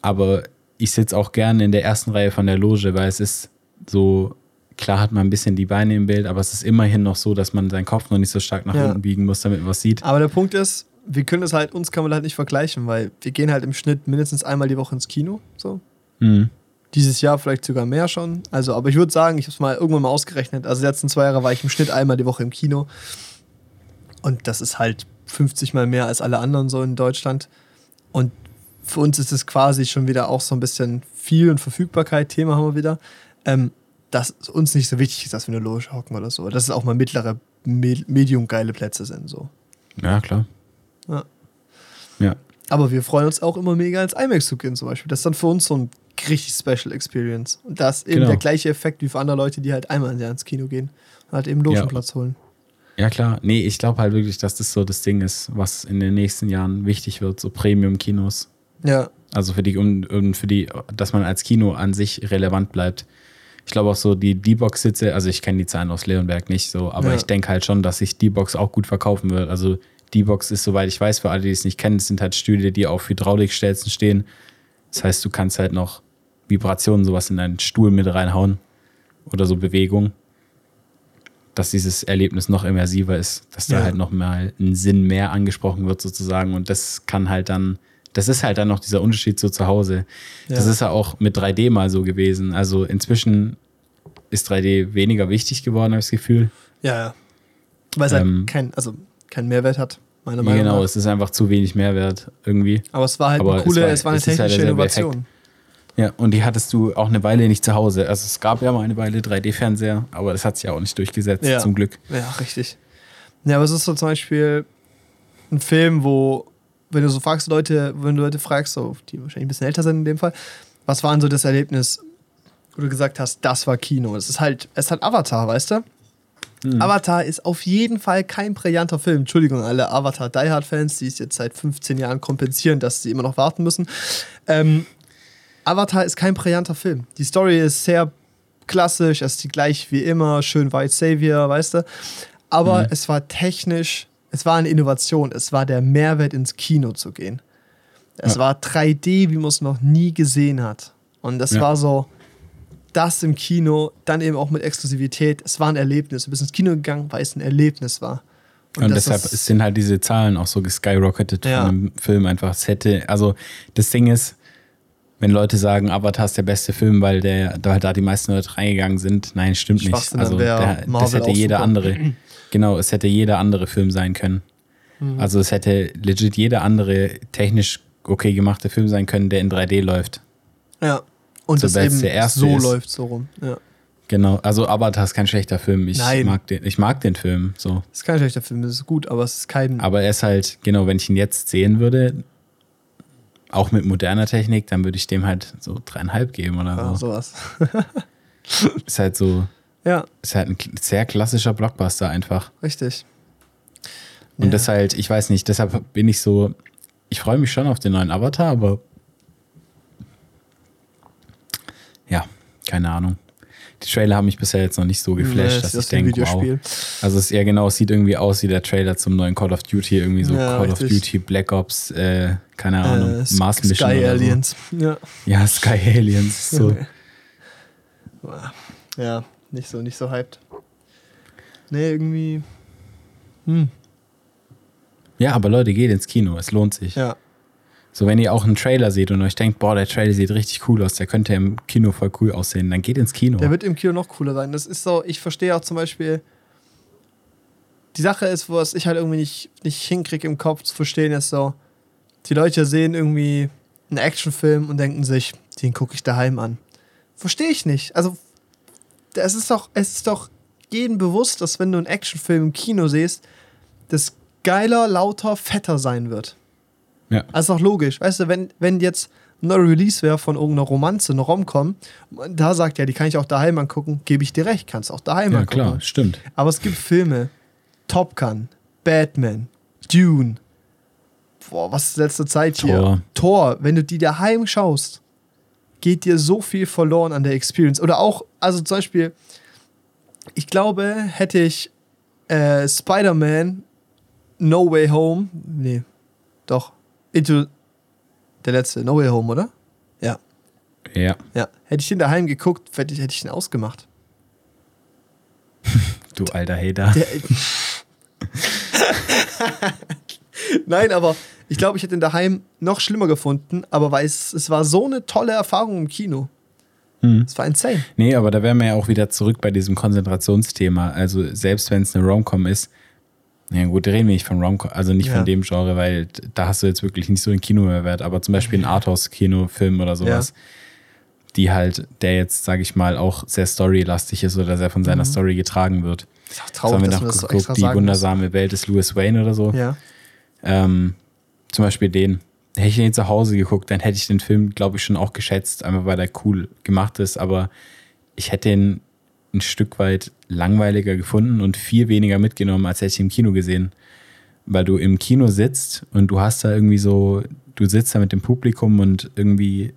Aber ich sitze auch gerne in der ersten Reihe von der Loge, weil es ist so, klar hat man ein bisschen die Beine im Bild, aber es ist immerhin noch so, dass man seinen Kopf noch nicht so stark nach Ja. unten biegen muss, damit man was sieht. Aber der Punkt ist, wir können es halt, uns kann man halt nicht vergleichen, weil wir gehen halt im Schnitt mindestens einmal die Woche ins Kino. So. Mhm. Dieses Jahr vielleicht sogar mehr schon. Also, aber ich würde sagen, ich habe es mal irgendwann mal ausgerechnet. Also, die letzten zwei Jahre war ich im Schnitt einmal die Woche im Kino. Und das ist halt 50 Mal mehr als alle anderen so in Deutschland. Und für uns ist es quasi schon wieder auch so ein bisschen viel und Verfügbarkeit. Thema haben wir wieder. Ähm, dass uns nicht so wichtig ist, dass wir eine Loge hocken oder so. Dass es auch mal mittlere, me- medium geile Plätze sind. So. Ja, klar. Ja. Ja. Aber wir freuen uns auch immer mega ins IMAX zu gehen zum Beispiel. Das ist dann für uns so ein richtig Special Experience. Und das ist eben Genau. der gleiche Effekt wie für andere Leute, die halt einmal ins Kino gehen und halt eben Logenplatz holen. Ja, klar. Nee, ich glaube halt wirklich, dass das so das Ding ist, was in den nächsten Jahren wichtig wird, so Premium-Kinos. Ja, Also für die, und, und für die, dass man als Kino an sich relevant bleibt. Ich glaube auch so die D-Box-Sitze, also ich kenne die Zahlen aus Leonberg nicht so, aber Ja. ich denke halt schon, dass sich D-Box auch gut verkaufen wird. Also D-Box ist, soweit ich weiß, für alle, die es nicht kennen, sind halt Stühle, die auf Hydraulikstelzen stehen. Das heißt, du kannst halt noch Vibrationen, sowas in deinen Stuhl mit reinhauen oder so Bewegung, dass dieses Erlebnis noch immersiver ist, dass da Ja. halt noch mal ein Sinn mehr angesprochen wird sozusagen und das kann halt dann, das ist halt dann noch dieser Unterschied so zu Hause. Das Ja. ist ja auch mit 3D mal so gewesen. Also inzwischen ist 3D weniger wichtig geworden, habe ich das Gefühl. ja, ja. Weil es halt Ähm, kein, also keinen Mehrwert hat, meiner Meinung genau, nach. es ist einfach zu wenig Mehrwert irgendwie. Aber es war halt aber eine es coole, war- es war, eine es ist halt technische derselbe Innovation. Ja, und die hattest du auch eine Weile nicht zu Hause. Also es gab ja mal eine Weile 3D-Fernseher, aber das hat sich ja auch nicht durchgesetzt, Ja. zum Glück. Ja, richtig. Ja, aber es ist so zum Beispiel ein Film, wo, wenn du so fragst, Leute, wenn du Leute fragst, so, die wahrscheinlich ein bisschen älter sind in dem Fall, was war denn so das Erlebnis, wo du gesagt hast, das war Kino? Es ist halt, es hat Avatar, weißt du? Mhm. Avatar ist auf jeden Fall kein brillanter Film. Entschuldigung, alle Avatar Die Hard Fans, die es jetzt seit 15 Jahren kompensieren, dass sie immer noch warten müssen. Ähm, Avatar ist kein brillanter Film. Die Story ist sehr klassisch, es ist die gleich wie immer, schön White Savior, weißt du. Aber Mhm. es war technisch, es war eine Innovation, es war der Mehrwert ins Kino zu gehen. Es Ja. war 3D, wie man es noch nie gesehen hat. Und das Ja. war so, das im Kino, dann eben auch mit Exklusivität. Es war ein Erlebnis. Du bist ins Kino gegangen, weil es ein Erlebnis war. Und, das deshalb ist- sind halt diese Zahlen auch so geskyrocketet Ja. von dem Film einfach. Es hätte, also das Ding ist, wenn Leute sagen, Avatar ist der beste Film, weil der, da, da die meisten Leute reingegangen sind, nein, stimmt nicht. Also der, das hätte jeder andere. Genau, es hätte jeder andere Film sein können. Mhm. Also es hätte legit jeder andere technisch okay gemachte Film sein können, der in 3D läuft. Ja. Und das Sobald es eben der erste so ist. läuft so rum. Ja. Genau, also Avatar ist kein schlechter Film. Ich Nein. mag den, ich mag den Film so. Das ist kein schlechter Film, das ist gut, aber es ist kein. Aber er ist halt, genau, wenn ich ihn jetzt sehen würde, auch mit moderner Technik, dann würde ich dem halt so dreieinhalb geben oder ja, so. sowas. Ist halt so, Ja, ist halt ein sehr klassischer Blockbuster einfach. richtig. Und Ja. das halt, ich weiß nicht, deshalb bin ich so, ich freue mich schon auf den neuen Avatar, aber ja, keine Ahnung. Die Trailer haben mich bisher jetzt noch nicht so geflasht, Nee, dass das ich denke, wow. Also es ist eher genau, es sieht irgendwie aus wie der Trailer zum neuen Call of Duty, irgendwie so Ja, Call of richtig. Duty, Black Ops, äh, keine Ahnung, Äh, Mars Mission Sky Aliens. Ja. So. Ja, Sky Aliens. So. ja, nicht so, nicht so hyped. Nee, irgendwie. Hm. Ja, aber Leute, geht ins Kino, es lohnt sich. Ja. So, wenn ihr auch einen Trailer seht und euch denkt, boah, der Trailer sieht richtig cool aus, der könnte im Kino voll cool aussehen, dann geht ins Kino. Der wird im Kino noch cooler sein. Das ist so, ich verstehe auch zum Beispiel. Die Sache ist, was ich halt irgendwie nicht, nicht hinkriege im Kopf zu verstehen, ist so, die Leute sehen irgendwie einen Actionfilm und denken sich, den gucke ich daheim an. Verstehe ich nicht. Also, es ist doch, es ist doch jedem bewusst, dass wenn du einen Actionfilm im Kino siehst, das geiler, lauter, fetter sein wird. Ja. Also doch logisch. Weißt du, wenn, wenn jetzt ein Release wäre von irgendeiner Romanze, eine Rom-Com, da sagt ja, die kann ich auch daheim angucken, gebe ich dir recht, kannst auch daheim ja, angucken. klar, stimmt. Aber es gibt Filme, Top Gun, Batman, Dune, boah, was ist letzte Zeit hier? Thor. Thor, wenn du die daheim schaust, geht dir so viel verloren an der Experience. Oder auch, also zum Beispiel, ich glaube, hätte ich äh, Spider-Man No Way Home, nee, doch, Into, der letzte, No Way Home, oder? Ja, Ja, ja. Hätte ich den daheim geguckt, hätte ich, hätte ich den ausgemacht. du alter Hater. Der, Nein, aber Ich glaube, ich hätte ihn daheim noch schlimmer gefunden, aber weil es, es war so eine tolle Erfahrung im Kino. Mhm. Es war insane. Nee, aber da wären wir ja auch wieder zurück bei diesem Konzentrationsthema. Also selbst wenn es eine Romcom ist, ja gut, reden wir nicht von Romcom, also nicht Ja. von dem Genre, weil da hast du jetzt wirklich nicht so einen Kinomehrwert, aber zum Beispiel ein Arthouse-Kinofilm oder sowas, die halt, der jetzt, sage ich mal, auch sehr storylastig ist oder sehr von seiner Story getragen wird. Ist auch traurig, haben wir noch so geguckt, extra die sagen muss. wundersame Welt des Louis Wayne oder so. Ja. Ähm, zum Beispiel den. Hätte ich den zu Hause geguckt, dann hätte ich den Film, glaube ich, schon auch geschätzt, einfach weil er cool gemacht ist. Aber ich hätte ihn ein Stück weit langweiliger gefunden und viel weniger mitgenommen, als hätte ich im Kino gesehen. Weil du im Kino sitzt und du hast da irgendwie so, du sitzt da mit dem Publikum und irgendwie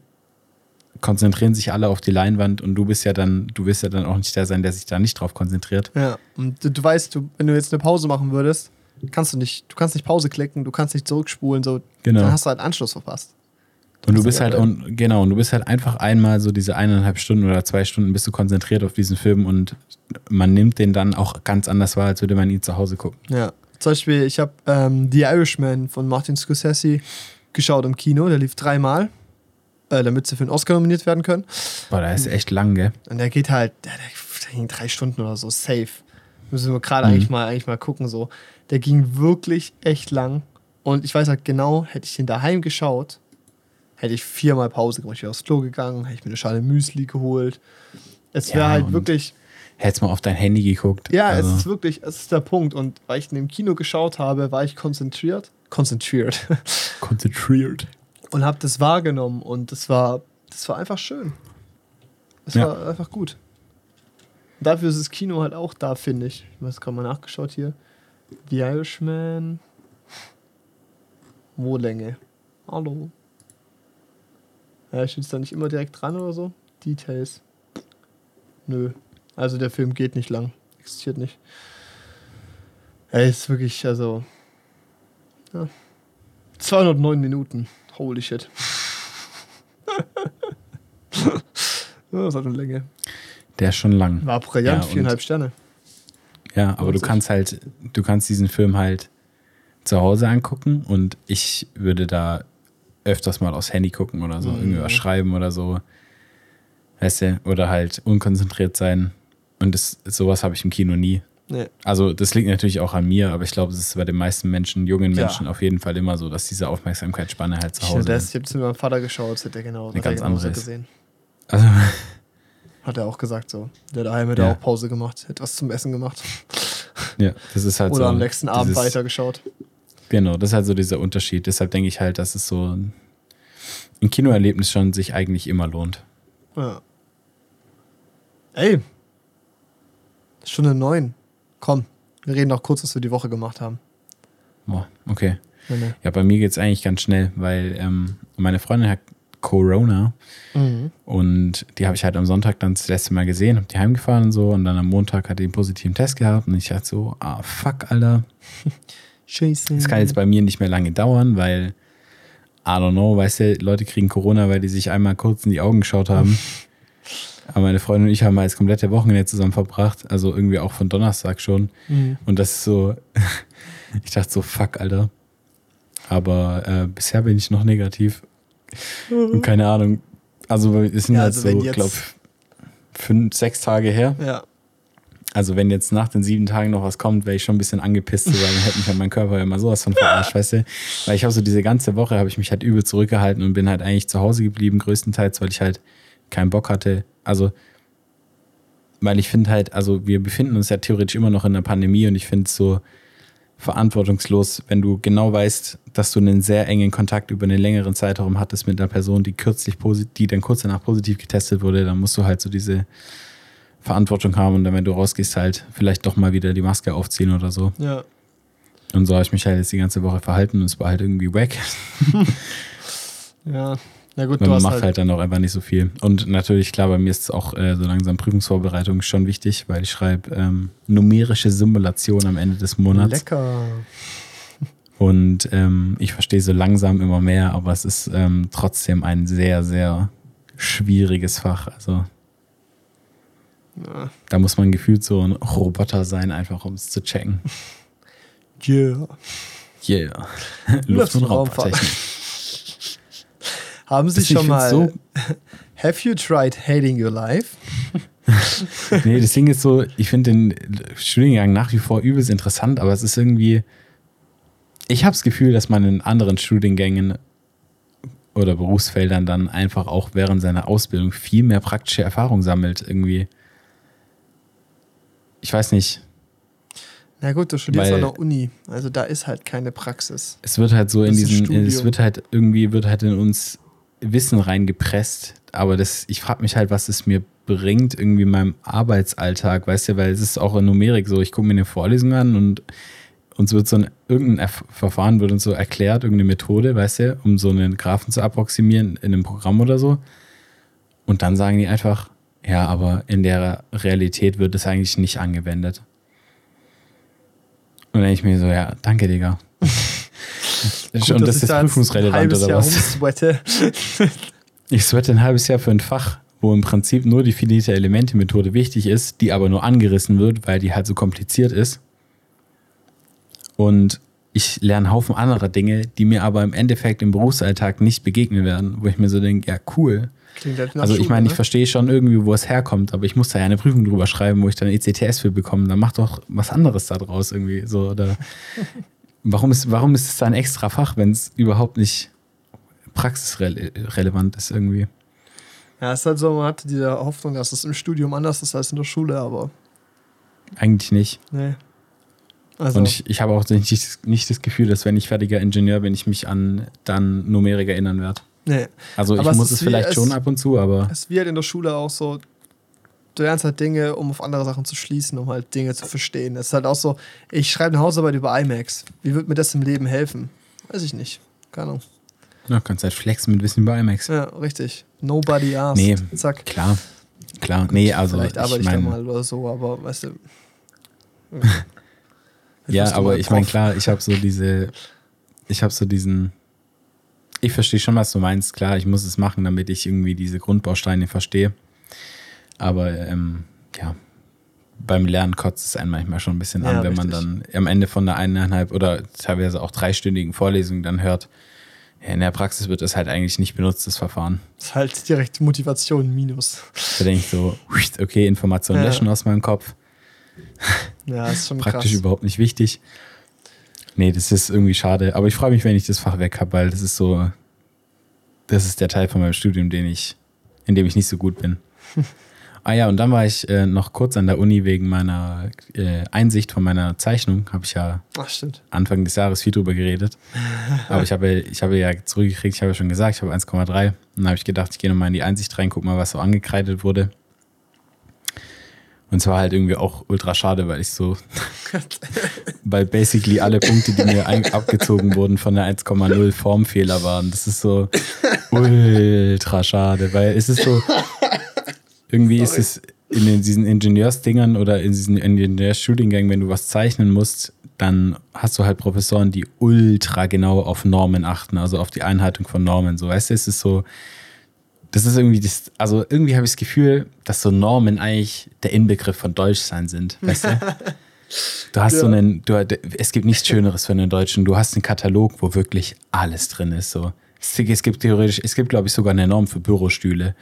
konzentrieren sich alle auf die Leinwand und du bist ja dann, du wirst ja dann auch nicht der sein, der sich da nicht drauf konzentriert. Ja. Und du, du weißt, du, wenn du jetzt eine Pause machen würdest, kannst du nicht, du kannst nicht Pause klicken, du kannst nicht zurückspulen, so, Genau. dann hast du halt Anschluss verpasst. Und du bist ist halt, und, genau, und du bist halt einfach einmal so diese eineinhalb Stunden oder zwei Stunden bist du konzentriert auf diesen Film und man nimmt den dann auch ganz anders wahr, als würde man ihn zu Hause gucken. Ja. Zum Beispiel, ich habe ähm, The Irishman von Martin Scorsese geschaut im Kino, der lief dreimal, äh, damit sie für einen Oscar nominiert werden können. Boah, da ist echt lang, gell? Und der geht halt, der, der, der ging drei Stunden oder so, safe. Müssen wir gerade Mhm. eigentlich, mal, eigentlich mal gucken, so. Der ging wirklich echt lang. Und ich weiß halt genau, hätte ich den daheim geschaut, hätte ich viermal Pause gemacht. Ich wäre aufs Klo gegangen, hätte ich mir eine Schale Müsli geholt. Es wäre Ja, halt und wirklich, Hättest mal auf dein Handy geguckt. ja, also, es ist wirklich, es ist der Punkt. Und weil ich den im Kino geschaut habe, war ich konzentriert, konzentriert konzentriert. und habe das wahrgenommen. Und das war, das war einfach schön. Es Ja. war einfach gut. Dafür ist das Kino halt auch da, finde ich. Ich habe es gerade mal nachgeschaut hier. The Irishman. Wohlänge. Hallo. Ja, steht da nicht immer direkt dran oder so? Details. Nö. Also der Film geht nicht lang. Existiert nicht. Er ist wirklich, also. Ja. 209 Minuten. Holy shit. Das hat eine Länge. Der ist schon lang. War brillant, Ja, und- viereinhalb Sterne. Ja, aber du kannst halt, du kannst diesen Film halt zu Hause angucken und ich würde da öfters mal aufs Handy gucken oder so, Mhm. irgendwie was schreiben oder so. Weißt du, oder halt unkonzentriert sein. Und das, sowas habe ich im Kino nie. Nee. Also, das liegt natürlich auch an mir, aber ich glaube, es ist bei den meisten Menschen, jungen Ja. Menschen, auf jeden Fall immer so, dass diese Aufmerksamkeitsspanne halt zu Hause habe das, ist. ich hab das mit meinem Vater geschaut, hat er genau, Eine hat ganz andere gesehen. Also, Hat er auch gesagt so. Der daheim hätte Ja. auch Pause gemacht, hätte was zum Essen gemacht. ja, das ist halt Oder so. am nächsten Abend weitergeschaut. Genau, das ist halt so dieser Unterschied. Deshalb denke ich halt, dass es so ein, ein Kinoerlebnis schon sich eigentlich immer lohnt. Ja. Ey. Stunde neun. Komm, wir reden noch kurz, was wir die Woche gemacht haben. Boah, okay. Nee, nee. Ja, bei mir geht es eigentlich ganz schnell, weil ähm, meine Freundin hat Corona Mhm. und die habe ich halt am Sonntag dann das letzte Mal gesehen, habe die heimgefahren und so und dann am Montag hat die einen positiven Test gehabt und ich dachte so, ah fuck, Alter, Scheiße. das kann jetzt bei mir nicht mehr lange dauern, weil I don't know, weißt du, Leute kriegen Corona, weil die sich einmal kurz in die Augen geschaut haben. Aber meine Freundin und ich haben mal das komplette Wochenende zusammen verbracht, also irgendwie auch von Donnerstag schon. Mhm. Und das ist so, ich dachte so, fuck, Alter. Aber äh, bisher bin ich noch negativ. Und keine Ahnung. Also es sind Ja, jetzt also wenn so, glaube fünf, sechs Tage her. Ja. Also wenn jetzt nach den sieben Tagen noch was kommt, wäre ich schon ein bisschen angepisst, weil dann hätte mich halt mein Körper ja mal sowas von verarscht, weißt du? Weil ich habe so diese ganze Woche, habe ich mich halt übel zurückgehalten und bin halt eigentlich zu Hause geblieben, größtenteils, weil ich halt keinen Bock hatte. Also, weil ich finde halt, also wir befinden uns ja theoretisch immer noch in der Pandemie und ich finde es so verantwortungslos, wenn du genau weißt, dass du einen sehr engen Kontakt über einen längeren Zeitraum hattest mit einer Person, die kürzlich positiv, die dann kurz danach positiv getestet wurde, dann musst du halt so diese Verantwortung haben und dann, wenn du rausgehst, halt vielleicht doch mal wieder die Maske aufziehen oder so. Ja. Und so habe ich mich halt jetzt die ganze Woche verhalten und es war halt irgendwie wack. Ja. Na gut, Weil du man macht halt, halt, dann auch einfach nicht so viel. Und natürlich, klar, bei mir ist auch äh, so langsam Prüfungsvorbereitung schon wichtig, weil ich schreibe ähm, numerische Simulation am Ende des Monats. lecker. Und ähm, ich verstehe so langsam immer mehr, aber es ist ähm, trotzdem ein sehr, sehr schwieriges Fach. Also Ja. da muss man gefühlt so ein Roboter sein, einfach um es zu checken. Yeah. Yeah. Luft- und Raumfahrttechnik. Haben Sie Das- schon mal. find's Have you tried hating your life? Nee, das Ding ist so, ich finde den Studiengang nach wie vor übelst interessant, aber es ist irgendwie. Ich habe das Gefühl, dass man in anderen Studiengängen oder Berufsfeldern dann einfach auch während seiner Ausbildung viel mehr praktische Erfahrung sammelt, irgendwie. Ich weiß nicht. Na gut, du studierst Weil- an der Uni. Also da ist halt keine Praxis. Es wird halt so in Das diesen, Studium. es wird halt irgendwie, wird halt in uns Wissen reingepresst, aber das, ich frage mich halt, was es mir bringt, irgendwie in meinem Arbeitsalltag, weißt du, weil es ist auch in Numerik so, ich gucke mir eine Vorlesung an und uns wird so ein, irgendein Erf- Verfahren wird uns so erklärt, irgendeine Methode, weißt du, um so einen Graphen zu approximieren in einem Programm oder so. Und dann sagen die einfach, ja, aber in der Realität wird es eigentlich nicht angewendet. Und dann denke ich mir so, ja, danke, Digga. Gut, und das ist da prüfungsrelevant oder Jahr was? Ich sweate ein halbes Jahr für ein Fach, wo im Prinzip nur die finite Elemente-Methode wichtig ist, die aber nur angerissen wird, weil die halt so kompliziert ist. Und ich lerne einen Haufen anderer Dinge, die mir aber im Endeffekt im Berufsalltag nicht begegnen werden, wo ich mir so denke, ja, cool. Klingt halt nach Also ich meine, ich ne? verstehe schon irgendwie, wo es herkommt, aber ich muss da ja eine Prüfung drüber schreiben, wo ich dann ECTS für bekomme. Dann mach doch was anderes da draus irgendwie so. Oder warum ist, warum ist es da ein extra Fach, wenn es überhaupt nicht praxisrelevant ist irgendwie? Ja, es ist halt so, man hat diese Hoffnung, dass es im Studium anders ist als in der Schule, aber Eigentlich nicht. nee. Also, Und ich, ich habe auch nicht, nicht das Gefühl, dass wenn ich fertiger Ingenieur bin, ich mich an dann Numerik erinnern werde. Nee. Also Aber ich es muss es wie- vielleicht es- schon ab und zu, aber Es ist wie halt in der Schule auch so, du lernst halt Dinge, um auf andere Sachen zu schließen, um halt Dinge zu verstehen. Es ist halt auch so, ich schreibe eine Hausarbeit über IMAX. Wie wird mir das im Leben helfen? Weiß ich nicht. Keine Ahnung. ja, kannst halt flexen mit Wissen über IMAX. Ja, richtig. Nobody asked. Nee. Zack. Klar, klar. Nee, also Vielleicht arbeite ich ich, da mal oder so, aber weißt du. ja, aber ich meine, klar, ich habe so diese, ich habe so diesen, ich verstehe schon, was du meinst. Klar, ich muss es machen, damit ich irgendwie diese Grundbausteine verstehe. Aber ähm, ja, beim Lernen kotzt es einen manchmal schon ein bisschen Ja, an, wenn man richtig. dann am Ende von der eineinhalb oder teilweise auch dreistündigen Vorlesung dann hört, ja, in der Praxis wird das halt eigentlich nicht benutzt, das Verfahren. Das ist halt direkt Motivation minus. Da denke ich so, okay, Informationen Ja. löschen aus meinem Kopf. Ja, ist schon praktisch krass. überhaupt nicht wichtig. Nee, das ist irgendwie schade. Aber ich freue mich, wenn ich das Fach weg habe, weil das ist so, das ist der Teil von meinem Studium, den ich, in dem ich nicht so gut bin. ah ja, und dann war ich äh, noch kurz an der Uni wegen meiner äh, Einsicht von meiner Zeichnung. Habe ich ja Ach. Anfang des Jahres viel drüber geredet. Aber ich habe, ich habe ja zurückgekriegt, ich habe ja schon gesagt, ich habe 1,3. Und dann habe ich gedacht, ich gehe nochmal in die Einsicht rein, guck mal, was so angekreidet wurde. Und zwar halt irgendwie auch ultra schade, weil ich so, weil basically alle Punkte, die mir abgezogen wurden von der 1,0 Formfehler waren. Das ist so ultra schade, weil es ist so, irgendwie ist es in den, diesen Ingenieursdingern oder in diesen Ingenieurstudiengängen, wenn du was zeichnen musst, dann hast du halt Professoren, die ultra genau auf Normen achten, also auf die Einhaltung von Normen. So, weißt du, es ist so, das ist irgendwie das, also irgendwie habe ich das Gefühl, dass so Normen eigentlich der Inbegriff von Deutschsein sind, weißt du? Du hast so Ja. einen, du, es gibt nichts Schöneres für einen Deutschen. Du hast einen Katalog, wo wirklich alles drin ist. So. Es, es gibt theoretisch, es gibt, glaube ich, sogar eine Norm für Bürostühle.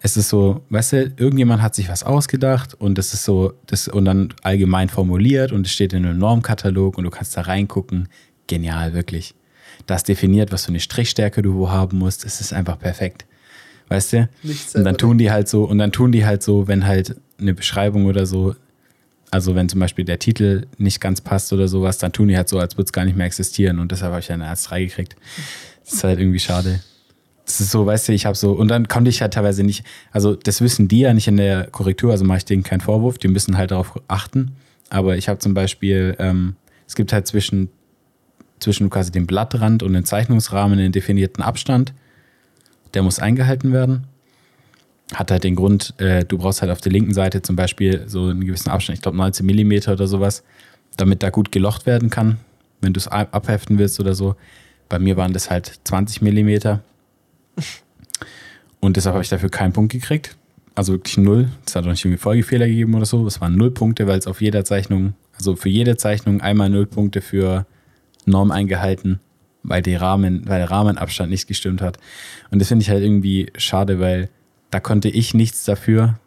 Es ist so, weißt du, irgendjemand hat sich was ausgedacht und das ist so, das und dann allgemein formuliert und es steht in einem Normkatalog und du kannst da reingucken. Genial, wirklich. Das definiert, was für eine Strichstärke du wo haben musst. Es ist einfach perfekt. Weißt du? Nicht Und dann tun die halt so, und dann tun die halt so, wenn halt eine Beschreibung oder so, also wenn zum Beispiel der Titel nicht ganz passt oder sowas, dann tun die halt so, als würde es gar nicht mehr existieren. Und deshalb habe ich eine 1-3 gekriegt. Das ist halt irgendwie schade. Das ist so, weißt du, ich habe so, und dann konnte ich halt teilweise nicht, also das wissen die ja nicht in der Korrektur, also mache ich denen keinen Vorwurf, die müssen halt darauf achten. Aber ich habe zum Beispiel, ähm, es gibt halt zwischen, zwischen quasi dem Blattrand und dem Zeichnungsrahmen einen definierten Abstand. Der muss eingehalten werden hat halt den Grund, äh, du brauchst halt auf der linken Seite zum Beispiel so einen gewissen Abstand, ich glaube 19 Millimeter oder sowas, damit da gut gelocht werden kann, wenn du es ab- abheften willst oder so. Bei mir waren das halt 20 Millimeter. Und deshalb habe ich dafür keinen Punkt gekriegt. Also wirklich null. Es hat auch nicht irgendwie Folgefehler gegeben oder so. Es waren null Punkte, weil es auf jeder Zeichnung, also für jede Zeichnung einmal null Punkte für Norm eingehalten, weil, die Rahmen, weil der Rahmenabstand nicht gestimmt hat. Und das finde ich halt irgendwie schade, weil da konnte ich nichts dafür,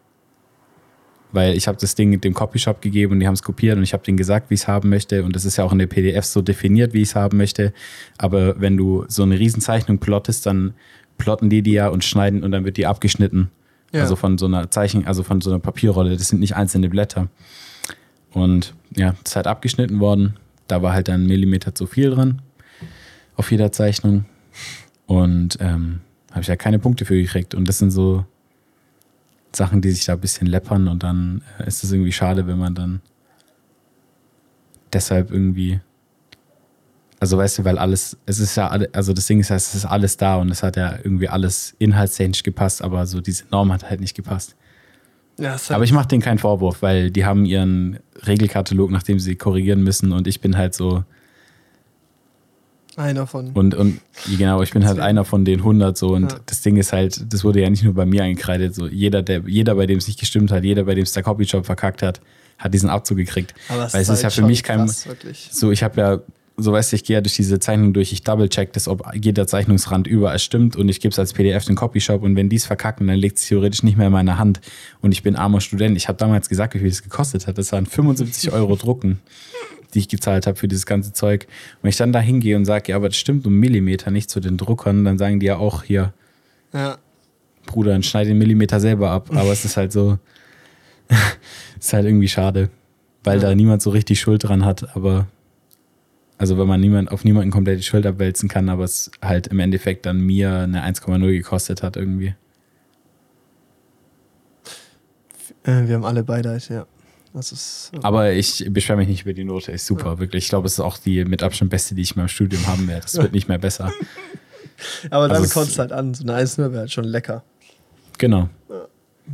weil ich habe das Ding dem Copyshop gegeben und die haben es kopiert und ich habe denen gesagt, wie ich es haben möchte und das ist ja auch in der PDF so definiert, wie ich es haben möchte. Aber wenn du so eine Riesenzeichnung plottest, dann plotten die die ja und schneiden und dann wird die abgeschnitten. Ja. Also von so einer Zeichen, also von so einer Papierrolle. Das sind nicht einzelne Blätter. Und ja, das ist halt abgeschnitten worden. Da war halt dann ein Millimeter zu viel dran auf jeder Zeichnung. Und ähm, habe ich ja keine Punkte für gekriegt. Und das sind so Sachen, die sich da ein bisschen läppern und dann äh, ist es irgendwie schade, wenn man dann deshalb irgendwie, also weißt du, weil alles, es ist ja, also das Ding ist ja, es ist alles da und es hat ja irgendwie alles inhaltstechnisch gepasst, aber so diese Norm hat halt nicht gepasst. Ja, halt aber ich mache denen keinen Vorwurf, weil die haben ihren Regelkatalog, nachdem sie korrigieren müssen und ich bin halt so, einer von. Und, und genau, ich bin halt einer von den 100 so. Und ja. das Ding ist halt, das wurde ja nicht nur bei mir eingekreidet. So, jeder, der, jeder, bei dem es nicht gestimmt hat, jeder, bei dem es der Copyshop verkackt hat, hat diesen Abzug gekriegt. Aber es Weil es ist, halt ja für mich kein. Krass, so, ich habe ja, so weißt du, ich gehe ja durch diese Zeichnung durch, ich double-check das, ob jeder Zeichnungsrand überall stimmt und ich gebe es als PDF den Copyshop und wenn die es verkacken, dann liegt es theoretisch nicht mehr in meiner Hand. Und ich bin armer Student. Ich habe damals gesagt, wie viel es gekostet hat. Das waren 75 Euro Drucken die ich gezahlt habe für dieses ganze Zeug. Wenn ich dann da hingehe und sage, ja, aber das stimmt um Millimeter nicht zu den Druckern, dann sagen die ja auch hier, ja. Bruder, dann schneide den Millimeter selber ab. Aber es ist halt so, ist halt irgendwie schade, weil ja. da niemand so richtig Schuld dran hat. Aber, also wenn man niemand, auf niemanden komplett die Schuld abwälzen kann, aber es halt im Endeffekt dann mir eine 1,0 gekostet hat irgendwie. Äh, wir haben alle beide, ja. Ist, äh Aber ich beschwere mich nicht über die Note, ist super, ja. wirklich. Ich glaube, es ist auch die mit Abstand beste, die ich in meinem Studium haben werde. Es wird nicht mehr besser. Aber dann also kommt es halt an, so eine Eisner wäre halt schon lecker. Genau.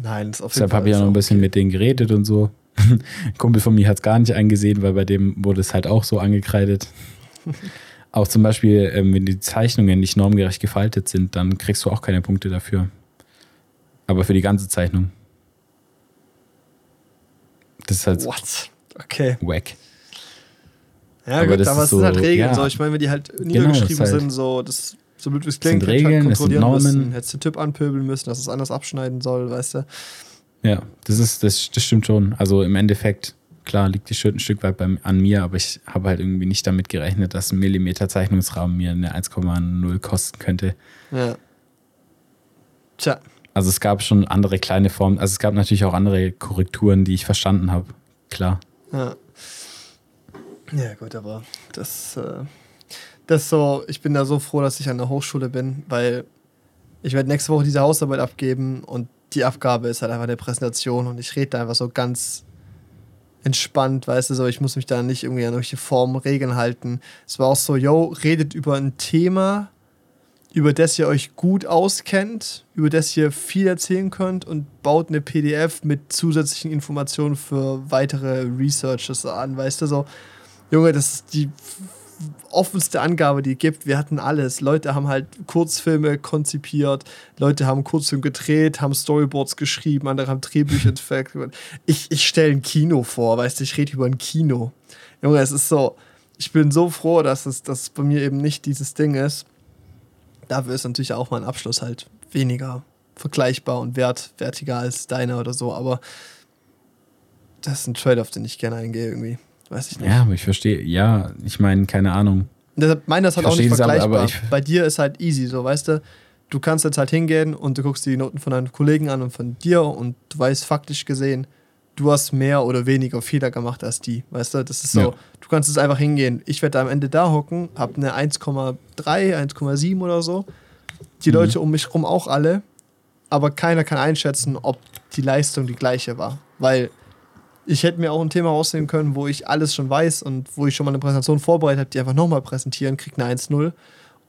Nein, das ist auf jeden Deshalb habe ich ja noch ein bisschen okay. mit denen geredet und so. Ein Kumpel von mir hat es gar nicht eingesehen, weil bei dem wurde es halt auch so angekreidet. auch zum Beispiel, ähm, wenn die Zeichnungen nicht normgerecht gefaltet sind, dann kriegst du auch keine Punkte dafür. Aber für die ganze Zeichnung. Das ist halt. What? Okay. Wack. Ja, aber gut, aber es so, sind halt Regeln. Ja. So. Ich meine, wenn die halt genau, niedergeschrieben genau, halt, sind, so, das, so blöd wie es klingt, Regeln, halt kontrollieren müssen, hättest du den Typ anpöbeln müssen, dass es anders abschneiden soll, weißt du? Ja, das ist, das, das stimmt schon. Also im Endeffekt, klar, liegt die Schuld ein Stück weit bei, an mir, aber ich habe halt irgendwie nicht damit gerechnet, dass ein Millimeter Zeichnungsrahmen mir eine 1,0 kosten könnte. Ja. Tja. Also es gab schon andere kleine Formen, also es gab natürlich auch andere Korrekturen, die ich verstanden habe, klar. Ja. Ja, gut, aber das, äh, das so, ich bin da so froh, dass ich an der Hochschule bin, weil ich werde nächste Woche diese Hausarbeit abgeben und die Abgabe ist halt einfach eine Präsentation und ich rede da einfach so ganz entspannt, weißt du, so, ich muss mich da nicht irgendwie an irgendwelche Formen, Regeln halten. Es war auch so, yo, redet über ein Thema, über das ihr euch gut auskennt, über das ihr viel erzählen könnt und baut eine PDF mit zusätzlichen Informationen für weitere Researches an. Weißt du, so, Junge, das ist die offenste Angabe, die es gibt. Wir hatten alles. Leute haben halt Kurzfilme konzipiert, Leute haben Kurzfilme gedreht, haben Storyboards geschrieben, andere haben Drehbücher entwickelt. Ich, ich stelle ein Kino vor, weißt du, ich rede über ein Kino. Junge, es ist so, ich bin so froh, dass es dass bei mir eben nicht dieses Ding ist dafür ist natürlich auch mein Abschluss halt weniger vergleichbar und wertwertiger als deiner oder so, aber das ist ein Trade-off, den ich gerne eingehe irgendwie. Weiß ich nicht. Ja, aber ich verstehe, ja, ich meine, keine Ahnung. deshalb meine das halt auch nicht vergleichbar. Aber, Bei dir ist halt easy, so, weißt du, du kannst jetzt halt hingehen und du guckst die Noten von deinen Kollegen an und von dir und du weißt faktisch gesehen, du hast mehr oder weniger Fehler gemacht als die. Weißt du, das ist so, ja. du kannst jetzt einfach hingehen. Ich werde am Ende da hocken, habe eine 1,3, 1,7 oder so. Die mhm. Leute um mich herum auch alle. Aber keiner kann einschätzen, ob die Leistung die gleiche war. Weil ich hätte mir auch ein Thema rausnehmen können, wo ich alles schon weiß und wo ich schon mal eine Präsentation vorbereitet habe, die einfach nochmal präsentieren, kriege eine 1,0.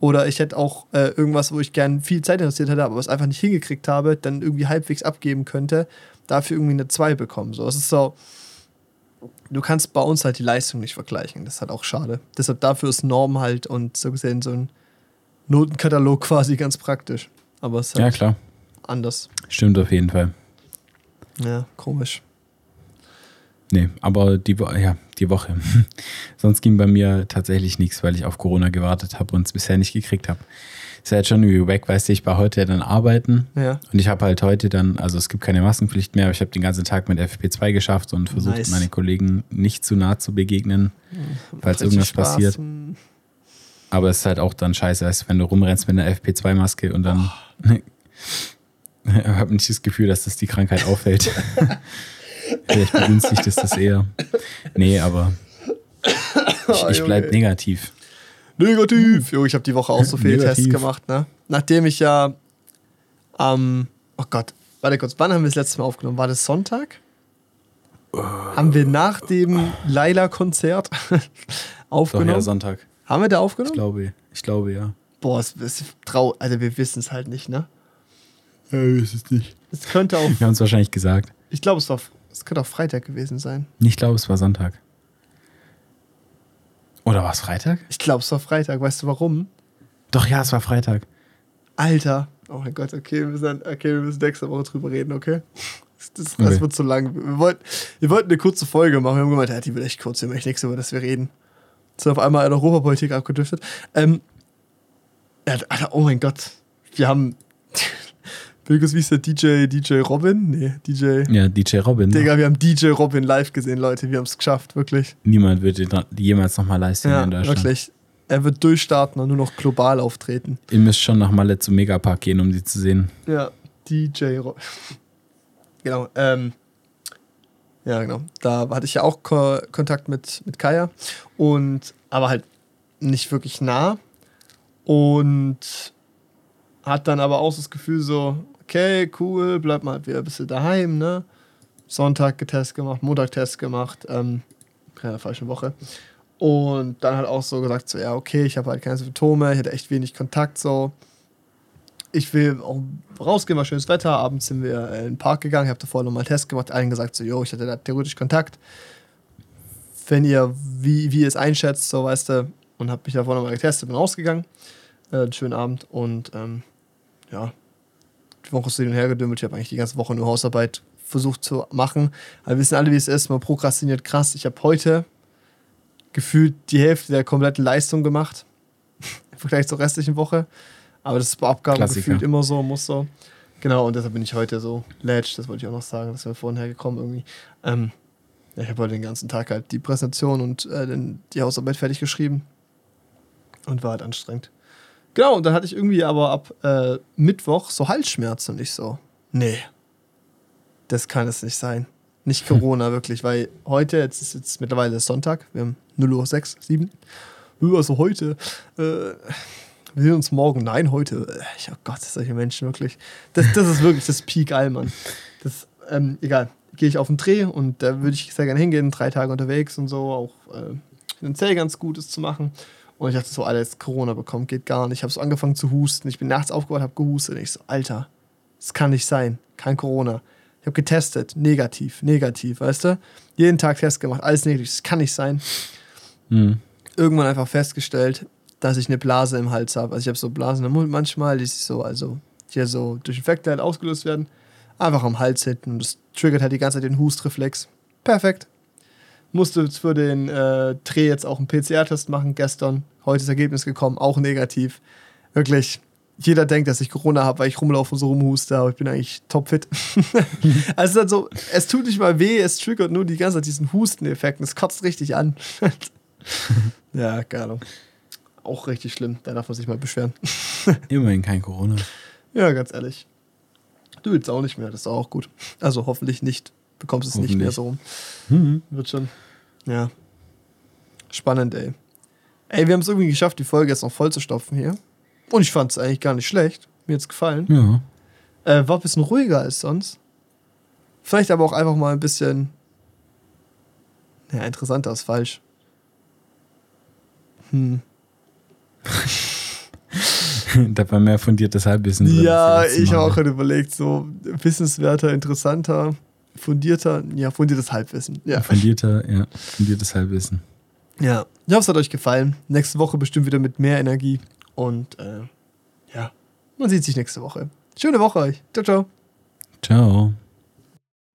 Oder ich hätte auch äh, irgendwas, wo ich gern viel Zeit investiert hätte, aber es einfach nicht hingekriegt habe, dann irgendwie halbwegs abgeben könnte dafür irgendwie eine 2 bekommen. So, es ist so, du kannst bei uns halt die Leistung nicht vergleichen. Das ist halt auch schade. Deshalb dafür ist Norm halt und so gesehen so ein Notenkatalog quasi ganz praktisch. Aber es ist halt ja, klar. anders. Stimmt auf jeden Fall. Ja, komisch. Nee, aber die, Wo ja, die Woche. Sonst ging bei mir tatsächlich nichts, weil ich auf Corona gewartet habe und es bisher nicht gekriegt habe. Ist ja jetzt schon irgendwie weg, weißt du, ich war heute dann arbeiten Ja. und ich habe halt heute dann, also es gibt keine Maskenpflicht mehr, aber ich habe den ganzen Tag mit FP2 geschafft und versucht, Nice. meine Kollegen nicht zu nah zu begegnen, falls Richtig irgendwas Spaß. passiert. Hm. Aber es ist halt auch dann scheiße, als wenn du rumrennst mit einer FP2-Maske und dann ich habe nicht das Gefühl, dass das die Krankheit auffällt. Vielleicht begünstigt es das eher. Nee, aber ich, ich bleib Junge. negativ. Negativ. Jo, ich habe die Woche auch so viele Negativ. Tests gemacht, ne? Nachdem ich ja am, oh Gott, warte kurz, wann haben wir das letzte Mal aufgenommen? War das Sonntag? Haben wir nach dem Laila-Konzert Doch, aufgenommen? ja, Sonntag. haben wir da Ich aufgenommen? glaube, ich glaube, ja. Boah, es ist trau, also wir wissen es halt nicht, ne? Ja, ist es nicht. Es könnte auch, Wir haben es wahrscheinlich gesagt. ich glaube, es war, es könnte auch Freitag gewesen sein. Ich glaube, es war Sonntag. Oder war es Freitag? Ich glaube, es war Freitag. Weißt du warum? Doch, ja, es war Freitag. Alter. Oh mein Gott, okay, wir müssen, okay, wir müssen nächste Woche drüber reden, okay? Das, das, das Okay. wird zu lang. Wir wollten, wir wollten eine kurze Folge machen. Wir haben gemeint, ja, die wird echt kurz, wir echt nichts, über das wir reden. Sind auf einmal in Europapolitik abgedriftet. Ähm, ja, Alter, oh mein Gott. Wir haben. Bilgus, wie ist der DJ? DJ Robin? Nee, DJ. Ja, DJ Robin. Digga, wir haben DJ Robin live gesehen, Leute. Wir haben es geschafft, wirklich. Niemand wird dra- jemals nochmal live sehen Ja, in Deutschland. wirklich. Er wird durchstarten und nur noch global auftreten. Ihr müsst schon nach Malle zum Megapark gehen, um die zu sehen. Ja, DJ Ro Genau, ähm, ja, genau. Da hatte ich ja auch Ko Kontakt mit, mit Kaya und aber halt nicht wirklich nah. Und hat dann aber auch das Gefühl so, okay, cool, bleib mal wieder ein bisschen daheim, ne? Sonntag getest gemacht, Montag Test gemacht, ähm, in der falschen Woche. Und dann hat auch so gesagt, so, ja, okay, ich habe halt keine Symptome, ich hatte echt wenig Kontakt, so. Ich will auch rausgehen, war schönes Wetter. Abends sind wir in den Park gegangen, ich habe davor nochmal Test gemacht, allen gesagt, so, yo, ich hatte da theoretisch Kontakt. Wenn ihr, wie, wie ihr es einschätzt, so, weißt du, und habe mich davor nochmal getestet, bin rausgegangen. Äh, einen schönen Abend und, ähm, ja, die Woche ist hin und her gedümmelt. Ich habe eigentlich die ganze Woche nur Hausarbeit versucht zu machen. Aber wir wissen alle, wie es ist. Man prokrastiniert krass. Ich habe heute gefühlt die Hälfte der kompletten Leistung gemacht. Im Vergleich zur restlichen Woche. Aber das ist bei Abgaben Klassiker. gefühlt immer so, muss so. Genau, und deshalb bin ich heute so ledge. Das wollte ich auch noch sagen. Das wäre vorhin hergekommen irgendwie. Ähm, ich habe heute den ganzen Tag halt die Präsentation und äh, die Hausarbeit fertig geschrieben. Und war halt anstrengend. Genau, und dann hatte ich irgendwie aber ab äh, Mittwoch so Halsschmerzen und ich so, nee, das kann es nicht sein. Nicht Corona, wirklich, weil heute, jetzt ist jetzt mittlerweile Sonntag, wir haben 0 Uhr 6, 7. Also heute, äh, wir sehen uns morgen, nein, heute. Äh, Ich, oh Gott, solche Menschen wirklich. Das, das ist wirklich das Peak Allmann. Das, ähm, egal, gehe ich auf den Dreh und da würde ich sehr gerne hingehen, drei Tage unterwegs und so, auch äh, finanziell ganz Gutes zu machen. Und ich dachte so, Alter, jetzt Corona bekommen, geht gar nicht. Ich habe so angefangen zu husten. Ich bin nachts aufgewacht, habe gehustet. Und ich so, Alter, das kann nicht sein. Kein Corona. Ich habe getestet, negativ, negativ, weißt du? Jeden Tag Test gemacht, alles negativ. Das kann nicht sein. Mhm. Irgendwann einfach festgestellt, dass ich eine Blase im Hals habe. Also ich habe so Blasen im Mund manchmal, die sich so, also hier so durch Infekte halt ausgelöst werden. Einfach am Hals hinten. Und das triggert halt die ganze Zeit den Hustreflex. Perfekt. Musste jetzt für den äh, Dreh jetzt auch einen PCR-Test machen gestern. Heute ist das Ergebnis gekommen, auch negativ. Wirklich, jeder denkt, dass ich Corona habe, weil ich rumlaufe und so rumhuste, aber ich bin eigentlich topfit. also es ist halt so, es tut nicht mal weh, es triggert nur die ganze Zeit diesen Husteneffekt und es kotzt richtig an. ja, keine Ahnung. Auch richtig schlimm, da darf man sich mal beschweren. Immerhin kein Corona. Ja, ganz ehrlich. Du willst auch nicht mehr, das ist auch gut. Also hoffentlich nicht. Bekommst es nicht mehr so rum. Wird schon. Ja. Spannend, ey. Ey, wir haben es irgendwie geschafft, die Folge jetzt noch voll zu stopfen hier. Und ich fand es eigentlich gar nicht schlecht. Mir hat's gefallen. Ja. Äh, war ein bisschen ruhiger als sonst. Vielleicht aber auch einfach mal ein bisschen. Ja, interessanter ist falsch. Hm. da war mehr fundiertes Halbwissen drin. Ja, ich habe auch gerade überlegt, so wissenswerter, interessanter, fundierter, ja, fundiertes Halbwissen. Ja. Fundierter, ja, fundiertes Halbwissen. Ja. Ich hoffe, es hat euch gefallen. Nächste Woche bestimmt wieder mit mehr Energie. Und äh, ja, man sieht sich nächste Woche. Schöne Woche euch. Ciao, ciao. Ciao.